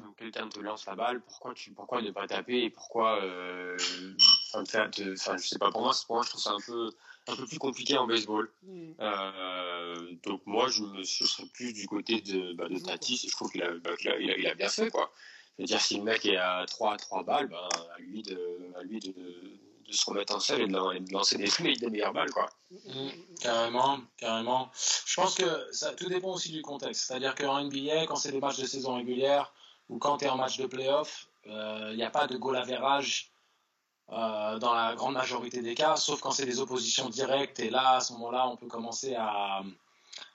Face quelqu'un te lance la balle, pourquoi, tu, pourquoi ne pas taper et pourquoi. Euh, enfin, je sais pas, pour moi, pour moi, je trouve ça un peu, un peu plus compliqué en baseball. Mm. Euh, donc moi, je, me, serais plus du côté de, bah, de Tatis. Je trouve qu'il a, bah, il a, il a, bien fait. quoi. C'est-à-dire si le mec est à 3 à 3 balles, bah, à lui, de, à lui de, de, se remettre en selle et de, lancer des, des meilleures balles. Quoi. Mm, carrément, carrément. Je pense que ça, tout dépend aussi du contexte. C'est-à-dire qu'en NBA, quand c'est des matchs de saison régulière ou quand tu es en match de playoff, il euh, n'y a pas de goal average euh, dans la grande majorité des cas, sauf quand c'est des oppositions directes. Et là, à ce moment-là, on peut commencer à,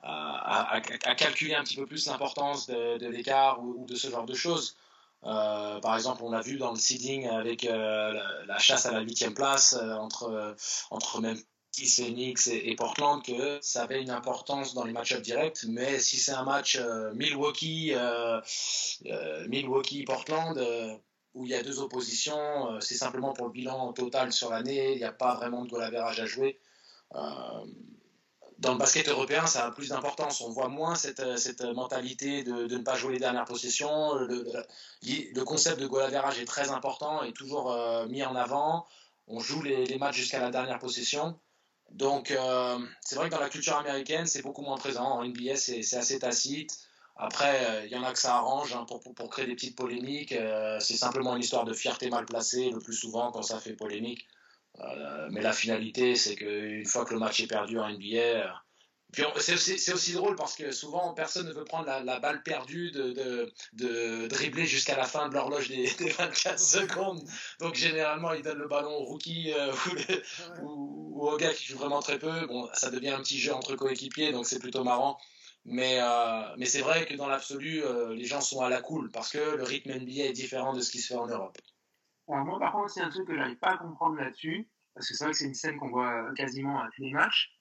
à, calculer un petit peu plus l'importance de, l'écart ou, de ce genre de choses. Euh, par exemple, on l'a vu dans le seeding avec la, chasse à la huitième place entre, entre même Phoenix et, et, Portland que ça avait une importance dans les match-ups directs. Mais si c'est un match Milwaukee, Milwaukee Portland, où il y a deux oppositions, euh, c'est simplement pour le bilan total sur l'année, il n'y a pas vraiment de goal average à jouer. Euh, dans le basket européen, ça a plus d'importance. On voit moins cette, euh, cette mentalité de, ne pas jouer les dernières possessions. Le, concept de goal average est très important et toujours mis en avant. On joue les matchs jusqu'à la dernière possession. Donc, c'est vrai que dans la culture américaine, c'est beaucoup moins présent. En NBA, c'est assez tacite. Après, euh, il y en a que ça arrange hein, pour, pour, créer des petites polémiques. Euh, c'est simplement une histoire de fierté mal placée le plus souvent quand ça fait polémique. Euh, mais la finalité, c'est qu'une fois que le match est perdu en NBA, c'est aussi, drôle parce que souvent personne ne veut prendre la, balle perdue de, dribbler jusqu'à la fin de l'horloge des, 24 secondes. Donc généralement ils donnent le ballon au rookie [laughs] ou, ou, au gars qui joue vraiment très peu. Bon, ça devient un petit jeu entre coéquipiers, donc c'est plutôt marrant. Mais, euh, c'est vrai que dans l'absolu, euh, les gens sont à la cool parce que le rythme NBA est différent de ce qui se fait en Europe. moi, par contre, c'est un truc que j'arrive pas à comprendre là-dessus, parce que c'est vrai que c'est une scène qu'on voit quasiment à tous les matchs.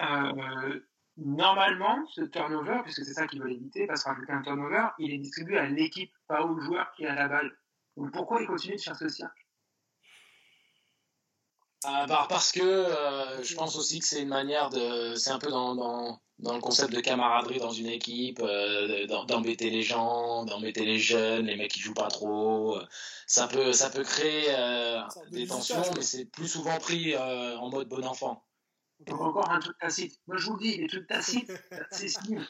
Euh, normalement, ce turnover, puisque c'est ça qu'ils veulent éviter, parce qu'un turnover, il est distribué à l'équipe, pas au joueur qui a la balle. Donc pourquoi ils continuent de faire ce cirque? Bah, Parce que je pense aussi que c'est une manière de. C'est un peu dans, dans dans le concept de camaraderie dans une équipe, euh, d'embêter les gens, d'embêter les jeunes, les mecs qui jouent pas trop. Euh, ça peut, ça peut créer euh, des tensions, mais c'est plus souvent pris en mode bon enfant. Encore un truc tacite. Moi, je vous dis, les trucs tacites, [laughs] c'est signe.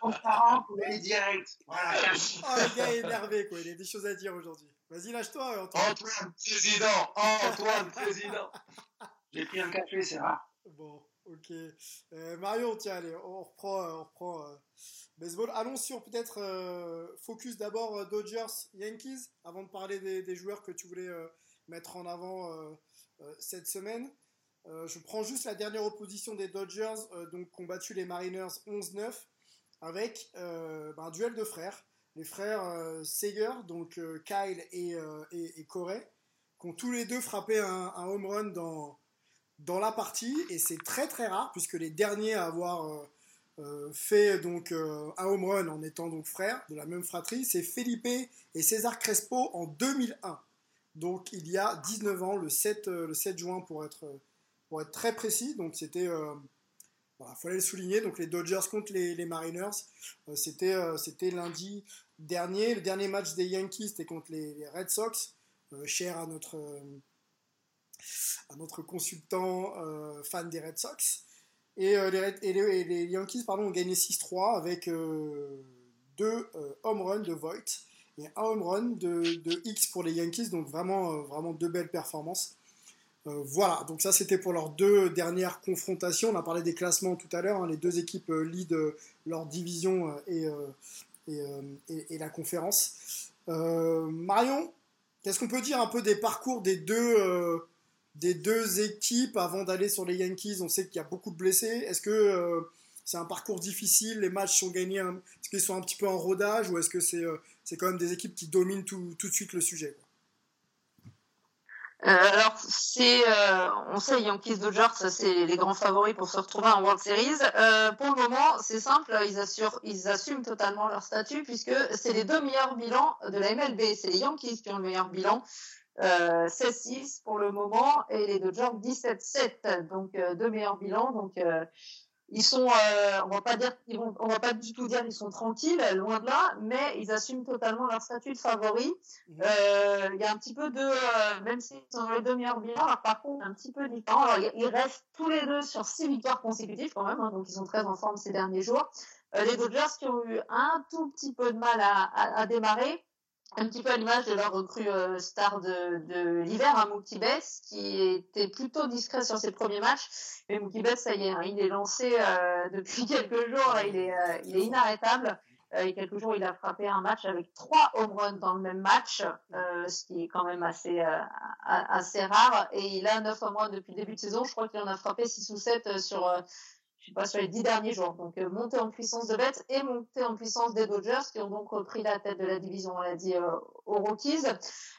pour aller direct. Voilà. Oh, le gars est énervé, quoi. Il a des choses à dire aujourd'hui. Vas-y, lâche-toi, Antoine. Antoine, président. Antoine, président. [laughs] J'ai pris un café, c'est rare. Bon. Ok. Euh, Marion, tiens, allez, on reprend, on reprend euh, baseball. Allons sur peut-être euh, focus d'abord Dodgers Yankees avant de parler des, joueurs que tu voulais mettre en avant cette semaine. Je prends juste la dernière opposition des Dodgers, donc combattu les Mariners 11-9 avec bah, un duel de frères, les frères Seger, donc Kyle et, Corey, qui ont tous les deux frappé un home run dans dans la partie et c'est très très rare puisque les derniers à avoir euh, euh, fait donc euh, un home run en étant donc frères de la même fratrie, c'est Felipe et César Crespo en 2001. Donc il y a 19 ans, le 7, le 7 juin pour être, pour être très précis. Donc c'était, voilà, fallait le souligner. Donc les Dodgers contre les, Mariners, c'était, c'était lundi dernier. Le dernier match des Yankees c'était contre les, Red Sox, cher à notre un autre consultant euh, fan des Red Sox. Et, euh, les, Yankees pardon, ont gagné 6-3 avec euh, deux home runs de Voigt et un home run de, X pour les Yankees. Donc vraiment, vraiment deux belles performances. Voilà, donc ça c'était pour leurs deux dernières confrontations. On a parlé des classements tout à l'heure. Hein. les deux équipes lead leur division et, et, la conférence. Marion, qu'est-ce qu'on peut dire un peu des parcours des deux, des deux équipes avant d'aller sur les Yankees? On sait qu'il y a beaucoup de blessés. Est-ce que euh, c'est un parcours difficile? Les matchs sont gagnés Est-ce qu'ils sont un petit peu en rodage? Ou est-ce que c'est euh, c'est quand même des équipes qui dominent tout, tout de suite le sujet euh, alors, c'est, on sait, Yankees Dodgers, c'est les grands favoris pour se retrouver en World Series. pour le moment, c'est simple, ils, assurent, ils assument totalement leur statut puisque c'est les deux meilleurs bilans de la MLB. C'est les Yankees qui ont le meilleur bilan. 16-6 euh, pour le moment et les Dodgers 17-7, donc euh, deux meilleurs bilans. Donc euh, ils sont, euh, on va pas dire, ils vont, on va pas du tout dire qu'ils sont tranquilles, loin de là, mais ils assument totalement leur statut de favori. Mhm. Euh, Il y a un petit peu de, euh, même s'ils sont dans les deux meilleurs bilans, par contre, un petit peu différent. Alors, ils- ils restent tous les deux sur six victoires consécutives quand même, hein, donc ils sont très en forme ces derniers jours. Euh, les Dodgers qui ont eu un tout petit peu de mal à, à, à démarrer, un petit peu à l'image de leur recrue euh, star de, de l'hiver, hein, Mookie Betts, qui était plutôt discret sur ses premiers matchs. Mais Mookie Betts, ça y est, hein, il est lancé euh, depuis [laughs] quelques jours, là, il est, euh, il est inarrêtable. Il y a quelques jours, il a frappé un match avec trois home runs dans le même match, euh, ce qui est quand même assez, euh, assez rare. Et il a neuf home runs depuis le début de saison. Je crois qu'il en a frappé six ou sept euh, sur, je sais pas, sur les dix derniers jours. Donc, euh, montée en puissance de Betts et montée en puissance des Dodgers, qui ont donc repris la tête de la division, on l'a dit, euh, aux Rockies.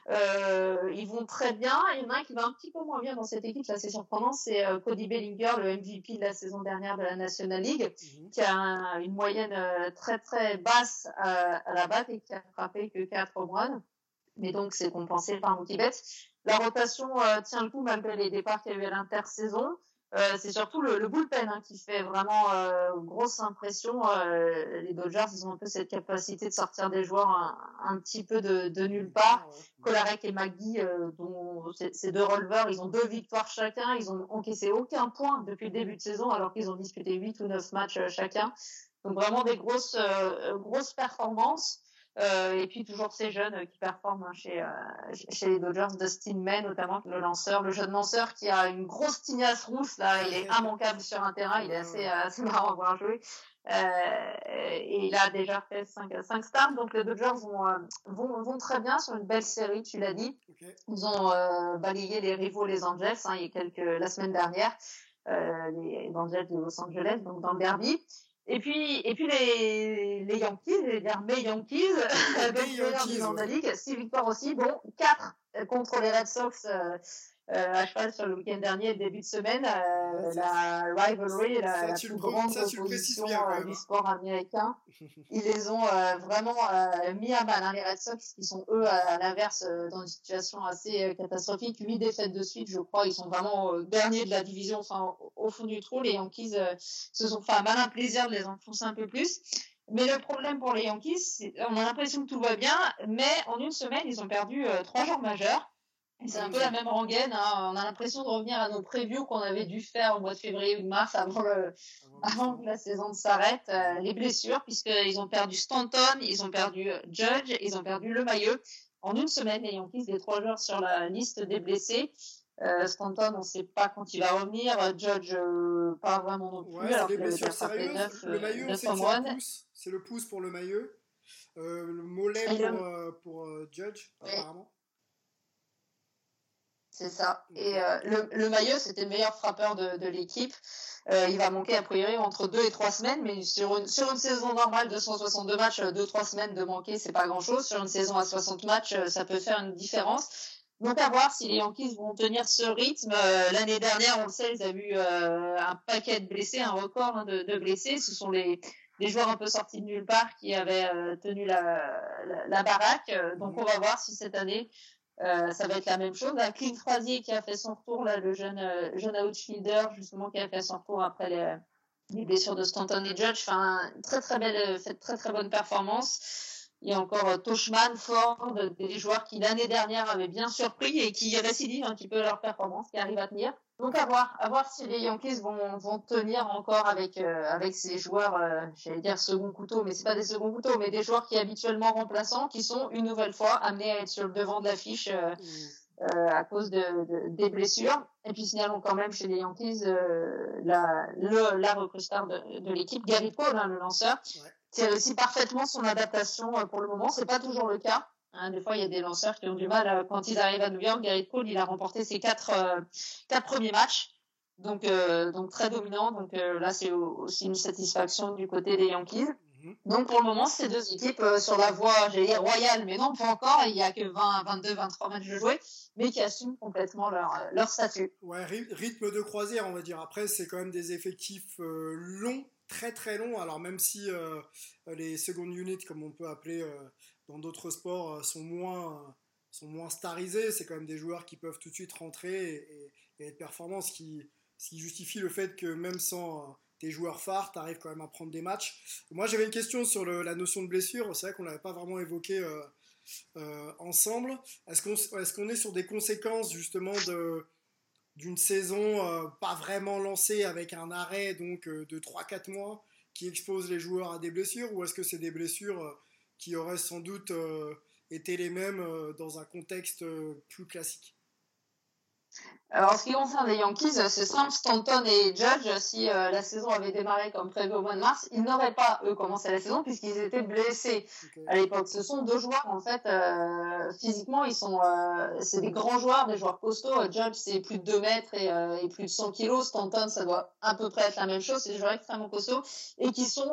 Euh, ils vont très bien. Il y en a un qui va un petit peu moins bien dans cette équipe, là, c'est surprenant, c'est euh, Cody Bellinger, le MVP de la saison dernière de la National League, qui a un- une moyenne euh, très très basse à, à la batte et qui a frappé que 4 home runs. Mais donc, c'est compensé par Mookie Betts. La rotation euh, tient le coup malgré les départs qu'il y a eu à l'intersaison. Euh, c'est surtout le, le bullpen hein, qui fait vraiment euh, grosse impression. Euh, les Dodgers, ils ont un peu cette capacité de sortir des joueurs un, un petit peu de, de nulle part. Kolarek et Magui, euh, dont ces deux releveurs, ils ont deux victoires chacun. Ils ont encaissé aucun point depuis le début de saison, alors qu'ils ont disputé huit ou neuf matchs euh, chacun. Donc vraiment des grosses, euh, grosses performances. Euh, et puis toujours ces jeunes euh, qui performent hein, chez, euh, chez les Dodgers, Dustin May notamment, le lanceur, le jeune lanceur qui a une grosse tignasse rousse là, il est immanquable sur un terrain, il est assez, assez marrant à voir jouer. Euh, et il a déjà fait 5 cinq starts, donc les Dodgers vont, vont, vont très bien sur une belle série, tu l'as dit. Ils ont euh, balayé les rivaux les Angels hein, il y a quelques, la semaine dernière, euh, les Angels de Los Angeles, donc dans le derby. Et puis, et puis les, les Yankees, les mes Yankees, [laughs] donc meilleurs Yankees, la ouais. ligue, six victoires aussi, dont quatre euh, contre les Red Sox euh, à cheval sur le week-end dernier, début de semaine. Euh, la rivalry, la, ça, la tu plus grande ça, opposition bien, du sport américain. Ils les ont euh, vraiment euh, mis à mal, hein, les Red Sox, qui sont eux, à, l'inverse, dans une situation assez catastrophique. Huit défaites de suite, je crois. Ils sont vraiment derniers de la division, enfin, au, fond du trou. Les Yankees se sont fait un malin plaisir de les enfoncer un peu plus. Mais le problème pour les Yankees, on a l'impression que tout va bien, mais en une semaine, ils ont perdu trois joueurs majeurs. Et c'est un peu la même rengaine. Hein. On a l'impression de revenir à nos previews qu'on avait dû faire au mois de février ou de mars avant, le, avant que la saison ne s'arrête. Euh, les blessures, puisqu'ils ont perdu Stanton, ils ont perdu euh, Judge, ils ont perdu le maillot. En une semaine, les Yankees, les trois joueurs sur la liste des blessés. Euh, Stanton, on ne sait pas quand il va revenir. Judge, euh, pas vraiment non plus. Ouais, alors des déjà blessures sérieuses. Le maillot, que c'est le pouce. C'est le pouce pour le maillot. Euh, le mollet Et pour, euh, euh, Judge, Ouais. apparemment. C'est ça. Et euh, le, le Maillot, c'était le meilleur frappeur de, de l'équipe. Euh, il va manquer a priori entre deux et trois semaines, mais sur une, sur une saison normale de 162 matchs, euh, deux trois semaines de manquer, c'est pas grand chose. Sur une saison à 60 matchs, euh, ça peut faire une différence. Donc à voir si les Yankees vont tenir ce rythme. Euh, L'année dernière, on le sait, ils avaient eu euh, un paquet de blessés, un record hein, de, de blessés. Ce sont les, les joueurs un peu sortis de nulle part qui avaient euh, tenu la, la, la baraque. Euh, Donc on va voir si cette année euh, ça va être la même chose. Là, Clint Frazier qui a fait son retour, là, le jeune, euh, jeune outfielder, justement, qui a fait son retour après les, les blessures de Stanton et Judge, enfin, très très belle, euh, fait de très très bonne performance. Il y a encore euh, Toshman, Ford, des joueurs qui l'année dernière avaient bien surpris et qui récidivent un petit peu leur performance, qui arrivent à tenir. Donc à voir, à voir si les Yankees vont, vont tenir encore avec euh, avec ces joueurs, euh, j'allais dire second couteau, mais c'est pas des seconds couteaux, mais des joueurs qui habituellement remplaçants, qui sont une nouvelle fois amenés à être sur le devant de l'affiche euh, euh, à cause de, de- des blessures. Et puis signalons quand même chez les Yankees euh, la le, la recrue star de, de l'équipe, Gary Cole, hein, le lanceur, qui réussit parfaitement son adaptation euh, pour le moment. C'est pas toujours le cas. Hein, des fois, il y a des lanceurs qui ont du mal euh, quand ils arrivent à New York. Gary Cole, il a remporté ses quatre, euh, quatre premiers matchs. Donc, euh, donc très dominant. Donc euh, là, c'est au- aussi une satisfaction du côté des Yankees. Donc pour le moment, ces deux équipes sur la voie, j'allais dire royale, mais non, pas encore. Il y a que 20, 22, 23 matchs de jouer, mais qui assument complètement leur, leur statut. Ouais, rythme de croisière, on va dire. Après, c'est quand même des effectifs longs, très très longs. Alors, même si les second units, comme on peut appeler dans d'autres sports, euh, sont moins, sont moins starisés, c'est quand même des joueurs qui peuvent tout de suite rentrer et, être performants, ce qui, justifie le fait que même sans, tes joueurs phares, tu arrives quand même à prendre des matchs. Moi, j'avais une question sur la notion de blessure. C'est vrai qu'on l'avait pas vraiment évoqué ensemble. Est-ce qu'on est, qu'on est sur des conséquences justement de d'une saison pas vraiment lancée avec un arrêt donc de 3-4 mois qui expose les joueurs à des blessures? Ou est-ce que c'est des blessures qui auraient sans doute été les mêmes dans un contexte plus classique alors, en ce qui concerne les Yankees, c'est simple, Stanton et Judge, si euh, la saison avait démarré comme prévu au mois de mars, ils n'auraient pas, eux, commencé la saison puisqu'ils étaient blessés à l'époque. Ce sont deux joueurs, en fait, euh, physiquement, ils sont, euh, c'est des grands joueurs, des joueurs costauds. Judge, c'est plus de 2 mètres et, et, plus de 100 kilos. Stanton, ça doit à peu près être la même chose. C'est des joueurs extrêmement costauds et qui sont,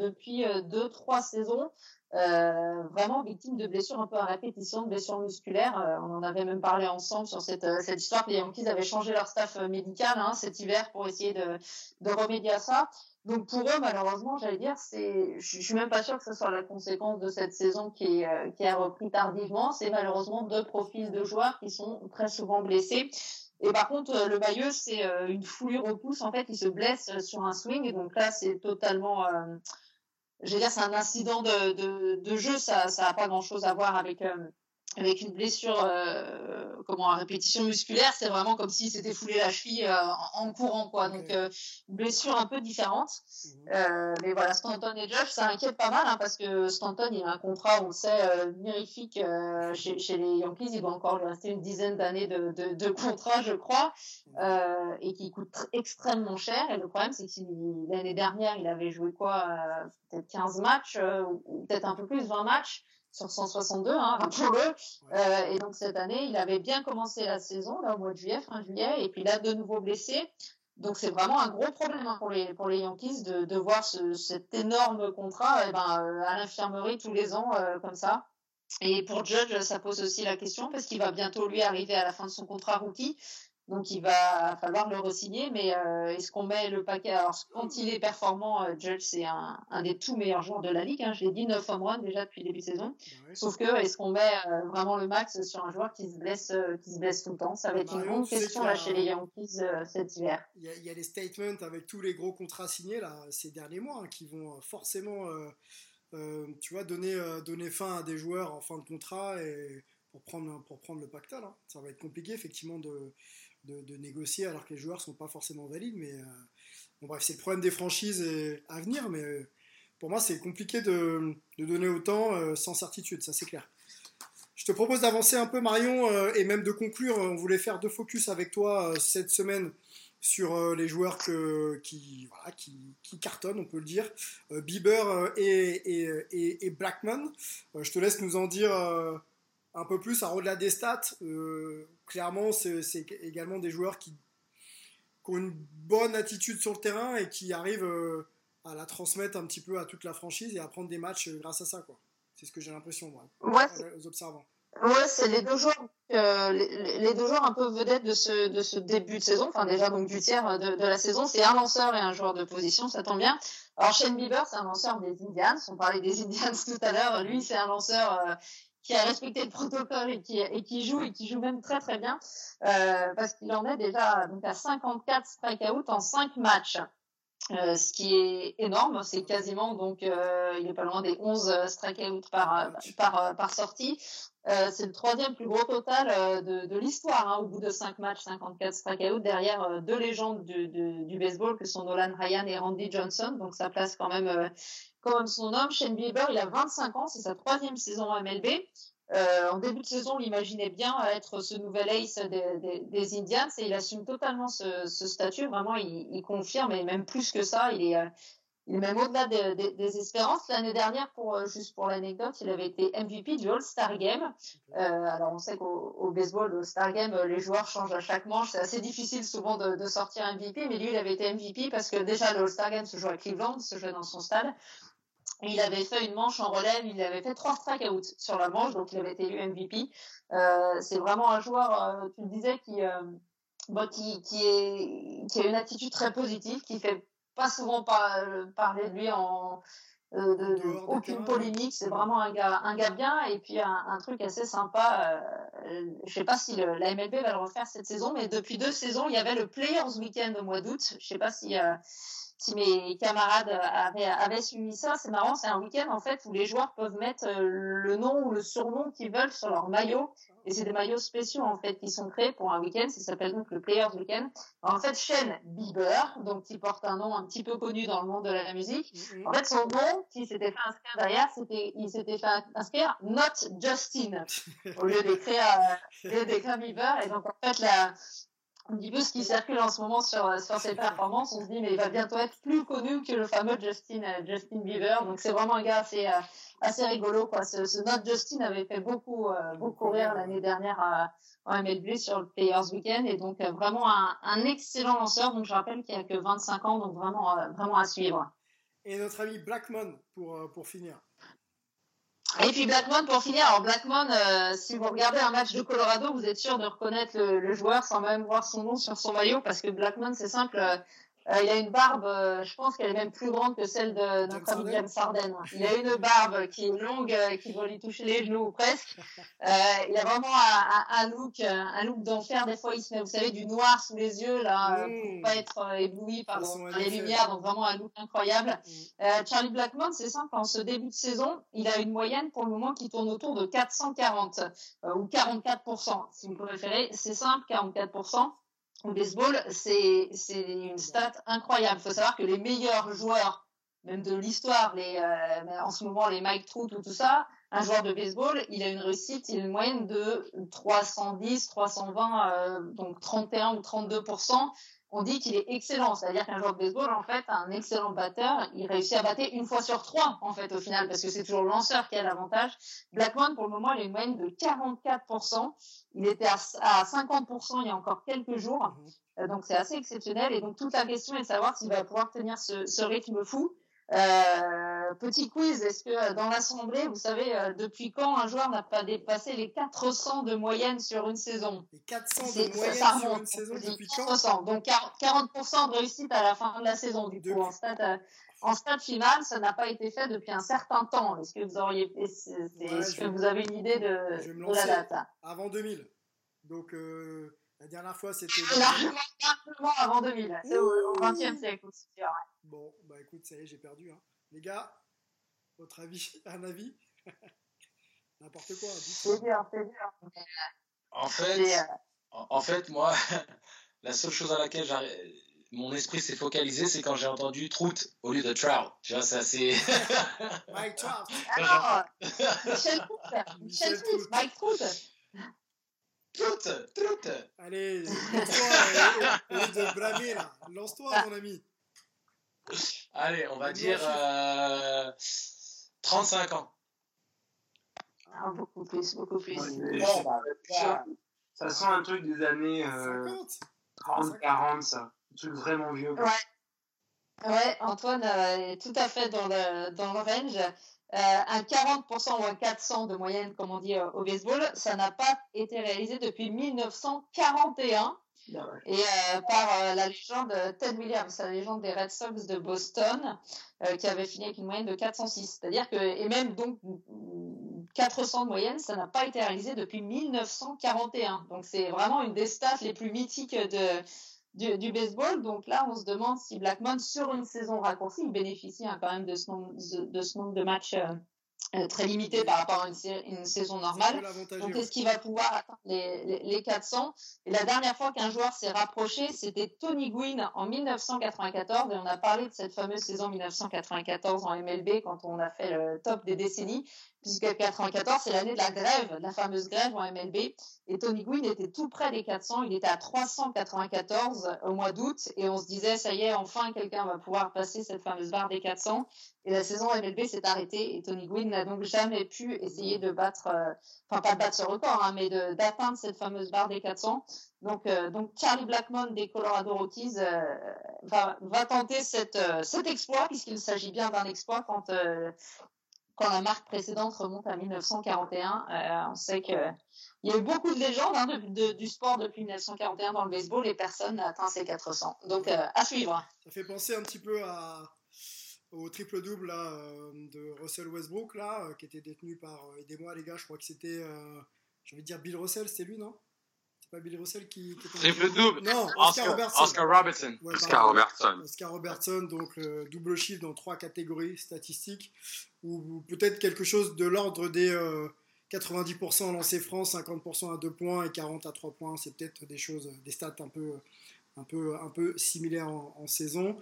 depuis deux, trois saisons, euh, vraiment victime de blessures un peu à répétition, de blessures musculaires. Euh, on en avait même parlé ensemble sur cette, euh, cette histoire. Les Yankees avaient changé leur staff médical hein, cet hiver pour essayer de, de remédier à ça. Donc pour eux, malheureusement, j'allais dire, c'est, je suis même pas sûre que ce soit la conséquence de cette saison qui, est, qui a repris tardivement. C'est malheureusement deux profils de joueurs qui sont très souvent blessés. Et par contre, le Bayeux, c'est une foulure au pouce. En fait, il se blesse sur un swing. Donc là, c'est totalement je veux dire, c'est un incident de, de, de jeu, ça n'a pas grand-chose à voir avec, euh, avec une blessure euh, comment à répétition musculaire c'est vraiment comme s'il s'était foulé la cheville euh, en, courant quoi. Donc euh, une blessure un peu différente. Mhm. euh, mais voilà Stanton et Josh ça inquiète pas mal hein, parce que Stanton il a un contrat on le sait mirifique chez, chez, les Yankees. Il doit encore lui rester une dizaine d'années de, de, de, contrat je crois mhm. et qui coûte extrêmement cher. Et le problème c'est que l'année dernière il avait joué quoi peut-être 15 matchs ou peut-être un peu plus 20 matchs sur 162, hein, [laughs] rappelons-le. Euh, et donc cette année, il avait bien commencé la saison, là, au mois de juillet, fin juillet, et puis là, de nouveau blessé. Donc c'est vraiment un gros problème hein, pour, les, pour les Yankees de, de voir ce, cet énorme contrat eh ben, euh, à l'infirmerie tous les ans, euh, comme ça. Et pour Judge, ça pose aussi la question, parce qu'il va bientôt, lui, arriver à la fin de son contrat rookie. Donc il va falloir le re-signer, mais euh, est-ce qu'on met le paquet? Alors quand il est performant, euh, Judge c'est un, un, des tout meilleurs joueurs de la ligue. Hein. Je l'ai dit 9 home runs déjà depuis le début de saison. Sauf que est-ce qu'on met euh, vraiment le max sur un joueur qui se blesse, euh, qui se blesse tout le temps? Ça va être une grande question là chez les Yankees cet hiver. Il y, a, il y, a, les statements avec tous les gros contrats signés là ces derniers mois hein, qui vont forcément, tu vois, donner donner fin à des joueurs en fin de contrat et pour prendre pour prendre le pacte là. Ça va être compliqué effectivement de de, négocier alors que les joueurs sont pas forcément valides. Mais euh, bon, bref, c'est le problème des franchises à venir. Mais euh, pour moi, c'est compliqué de, donner autant euh, sans certitude, ça c'est clair. Je te propose d'avancer un peu, Marion, et même de conclure. On voulait faire deux focus avec toi cette semaine sur les joueurs que, qui, cartonnent, on peut le dire, Bieber et, et, et, Blackman. je te laisse nous en dire un peu plus. au-delà des stats, clairement, c'est également des joueurs qui, ont une bonne attitude sur le terrain et qui arrivent euh, à la transmettre un petit peu à toute la franchise et à prendre des matchs euh, grâce à ça. C'est ce que j'ai l'impression, moi, aux observants. Ouais, c'est les deux joueurs, euh, les, deux joueurs un peu vedettes de ce, de ce début de saison, enfin déjà donc du tiers de, la saison, c'est un lanceur et un joueur de position, ça tombe bien. Alors Shane Bieber, c'est un lanceur des Indians, on parlait des Indians [laughs] tout à l'heure, lui c'est un lanceur qui a respecté le protocole et qui, et qui joue et qui joue même très très bien euh, parce qu'il en est déjà donc à 54 strikeouts en 5 matchs. Euh, ce qui est énorme, c'est quasiment donc euh, il est pas loin des 11 strikeouts par par par sortie. C'est le troisième plus gros total de, l'histoire hein, au bout de 5 matchs, 54 strikeouts derrière deux légendes du, du, du, baseball que sont Nolan Ryan et Randy Johnson. Donc ça place quand même comme son homme. Shane Bieber, il a 25 ans, c'est sa troisième saison à MLB. Euh, en début de saison, on l'imaginait bien être ce nouvel ace des, des, des, Indians et il assume totalement ce, ce statut. Vraiment, il, il, confirme et même plus que ça, il est, euh, il est même au-delà des, des espérances. L'année dernière, pour euh, juste pour l'anecdote, il avait été MVP du All-Star Game. Euh, alors on sait qu'au baseball, le All-Star Game, les joueurs changent à chaque manche. C'est assez difficile souvent de, de sortir MVP, mais lui, il avait été MVP parce que déjà le All-Star Game se joue à Cleveland, se joue dans son stade il avait fait une manche en relève, il avait fait trois strikeouts sur la manche, donc il avait été élu MVP. Euh, c'est vraiment un joueur, euh, tu le disais, qui, euh, bon, qui, qui, est, qui a une attitude très positive, qui fait pas souvent par, parler de lui en de, de, aucune polémique. C'est vraiment un gars, un gars bien. Et puis un, un truc assez sympa. Je sais pas si le, la MLB va le refaire cette saison, mais depuis deux saisons, il y avait le Players Weekend au mois d'août. Je sais pas si si mes camarades avaient, avaient suivi ça, c'est marrant, c'est un week-end en fait où les joueurs peuvent mettre euh, le nom ou le surnom qu'ils veulent sur leur maillot. Et c'est des maillots spéciaux en fait qui sont créés pour un week-end. Ça s'appelle donc le Players Weekend. En fait, Shane Bieber, donc qui porte un nom un petit peu connu dans le monde de la musique. En fait, son nom, qui s'était fait inscrire derrière, c'était, il s'était fait inscrire Not Justin au lieu d'écrire, euh, Bieber. Et donc en fait, la, un petit peu ce qui circule en ce moment sur, sur ses performances. On se dit, mais il va bientôt être plus connu que le fameux Justin, euh, Justin Bieber. Donc c'est vraiment un gars assez, euh, assez rigolo. Quoi. Ce, ce Not Justin avait fait beaucoup, euh, beaucoup rire l'année dernière en MLB sur le Players Weekend. Et donc vraiment un, un, excellent lanceur. Donc je rappelle qu'il a que 25 ans, donc vraiment, vraiment à suivre. Et notre ami Blackmon pour, pour finir. Et puis Blackmon pour finir. Alors Blackmon, euh, si vous regardez un match de Colorado, vous êtes sûr de reconnaître le, le, joueur sans même voir son nom sur son maillot parce que Blackmon, c'est simple. Euh, il a une barbe, euh, je pense qu'elle est même plus grande que celle de notre ami James Harden. Il a une barbe qui est longue, euh, qui doit lui toucher les genoux ou presque. Euh, il a vraiment un, un, look, un look d'enfer. Des fois, il se met, vous savez, du noir sous les yeux là, mmh. pour pas être ébloui par, par les lumières. Donc vraiment un look incroyable. Mmh. Charlie Blackmon, c'est simple. En ce début de saison, il a une moyenne pour le moment qui tourne autour de 440 ou 44% si vous préférez. C'est simple, 44 au baseball, c'est une stat incroyable. Il faut savoir que les meilleurs joueurs, même de l'histoire, les euh, en ce moment les Mike Trout ou tout ça, un joueur de baseball, il a une réussite, il a une moyenne de 310, 320, euh, donc 31 ou 32 on dit qu'il est excellent. C'est-à-dire qu'un joueur de baseball, en fait, un excellent batteur, il réussit à battre une fois sur trois, en fait, au final, parce que c'est toujours le lanceur qui a l'avantage. Blackmon, pour le moment, il a une moyenne de 44%. Il était à, 50% il y a encore quelques jours. Mhm. donc, c'est assez exceptionnel. Et donc, toute la question est de savoir s'il va pouvoir tenir ce, ce rythme fou. Euh, petit quiz, est-ce que euh, dans l'assemblée, vous savez euh, depuis quand un joueur n'a pas dépassé les 400 de moyenne sur une saison? Les 400 de moyenne sur une saison depuis 400, quand Donc 40% de réussite à la fin de la saison. Du coup, en stade, en stade final, ça n'a pas été fait depuis un certain temps. Est-ce que vous auriez, est-ce ouais, que vous avez une idée de, de la date Avant 2000. Donc euh, la dernière fois, c'était. [laughs] Largement avant 2000. C'est au XXe siècle aussi. Ouais. Bon, bah écoute, ça y est, j'ai perdu. Hein. Les gars, votre avis, [laughs] un avis [laughs] N'importe quoi. C'est dur, c'est dur. En fait, en fait, moi, [laughs] la seule chose à laquelle mon esprit s'est focalisé, c'est quand j'ai entendu Trout au lieu de Trout. Tu vois, ça c'est. Mike Trout. Alors, Michel Trout. Michel Trout. Mike Trout. Trout, Trout. Allez, lance-toi au lieu de là. Lance-toi, mon ami. Allez, on va dire euh, 35 ans. Ah, beaucoup plus, beaucoup plus. Ouais, bon, ça, ça, sent un truc des années euh, 30, 40, ça. Un truc vraiment vieux. Ouais. Ouais, Antoine euh, est tout à fait dans le, dans le range. Euh, un 40% ou un 400 de moyenne, comme on dit euh, au baseball, ça n'a pas été réalisé depuis 1941. Et euh, par euh, la légende Ted Williams, la légende des Red Sox de Boston, euh, qui avait fini avec une moyenne de 406. C'est-à-dire que, et même donc 400 de moyenne, ça n'a pas été réalisé depuis 1941. Donc c'est vraiment une des stats les plus mythiques de, du, baseball. Donc là, on se demande si Blackmon, sur une saison raccourcie, il bénéficie hein, quand même de ce nombre de, de, ce nombre de matchs euh, très limité par rapport à une, une saison normale. Donc, est-ce qu'il va pouvoir atteindre les, les, les, 400 Et la dernière fois qu'un joueur s'est rapproché, c'était Tony Gwynn en 1994. Et on a parlé de cette fameuse saison 1994 en MLB quand on a fait le top des décennies puisque 94, c'est l'année de la grève, la fameuse grève en MLB. Et Tony Gwynn était tout près des 400. Il était à 394 au mois d'août. Et on se disait, ça y est, enfin, quelqu'un va pouvoir passer cette fameuse barre des 400. Et la saison MLB s'est arrêtée. Et Tony Gwynn n'a donc jamais pu essayer de battre, euh, enfin, pas de battre ce record, hein, mais d'atteindre cette fameuse barre des 400. Donc, euh, donc Charlie Blackmon des Colorado Rockies euh, va, tenter euh, cet exploit, puisqu'il s'agit bien d'un exploit quand quand la marque précédente remonte à 1941. Euh, on sait que il y a eu beaucoup de légendes hein, de, de, du sport depuis 1941 dans le baseball et personne n'a atteint ces 400. Donc euh, à suivre. Ça fait penser un petit peu au triple double euh, de Russell Westbrook là, qui était détenu par aidez-moi les gars, je crois que c'était, je vais dire Bill Russell, c'était lui non? C'est pas Billy Russell qui, qui Triple double. Non, Oscar, Oscar Robertson. Oscar Robertson. Ouais, Oscar. Robertson. Oscar Robertson, donc le double chiffre dans trois catégories statistiques, ou peut-être quelque chose de l'ordre des euh, 90% en lancer franc, 50% à 2 points et 40 à 3 points. C'est peut-être des choses, des stats un peu, un peu, un peu similaires en, en saison.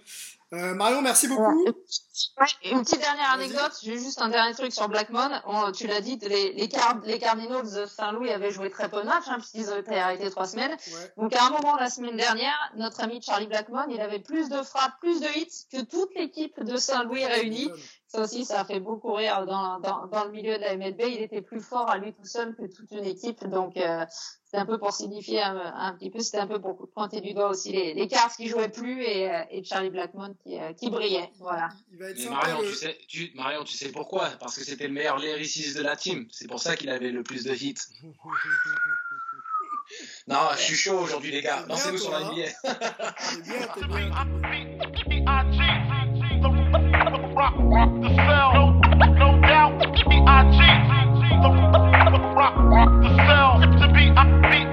Euh, Marion, merci beaucoup. Ouais, une petite dernière anecdote, j'ai juste un dernier truc sur Blackmon. On- tu l'as dit, les, les, Card- les Cardinals de Saint-Louis avaient joué très peu de matchs, hein, puisqu'ils avaient été arrêtés trois semaines. Ouais. Donc à un moment la semaine dernière, notre ami Charlie Blackmon, il avait plus de frappes, plus de hits que toute l'équipe de Saint-Louis réunie. Ça aussi, ça a fait beaucoup rire dans, dans, dans le milieu de la MLB. Il était plus fort à lui tout seul que toute une équipe. Donc, euh, c'était un peu pour signifier un, un petit peu, c'était un peu pour pointer du doigt aussi les, les Cards qui jouaient plus et, euh, et Charlie Blackmon qui, euh, qui brillait. Voilà. Il va être Mais. Marion, le- tu sais, tu, Marion, tu sais pourquoi Parce que c'était le meilleur lyriciste de la team. C'est pour ça qu'il avait le plus de hits. Non, je suis chaud aujourd'hui, les gars. Lancez-nous sur rock, rock the cell. No, no doubt, B-I-G. Rock, rock the cell. To be, I, be,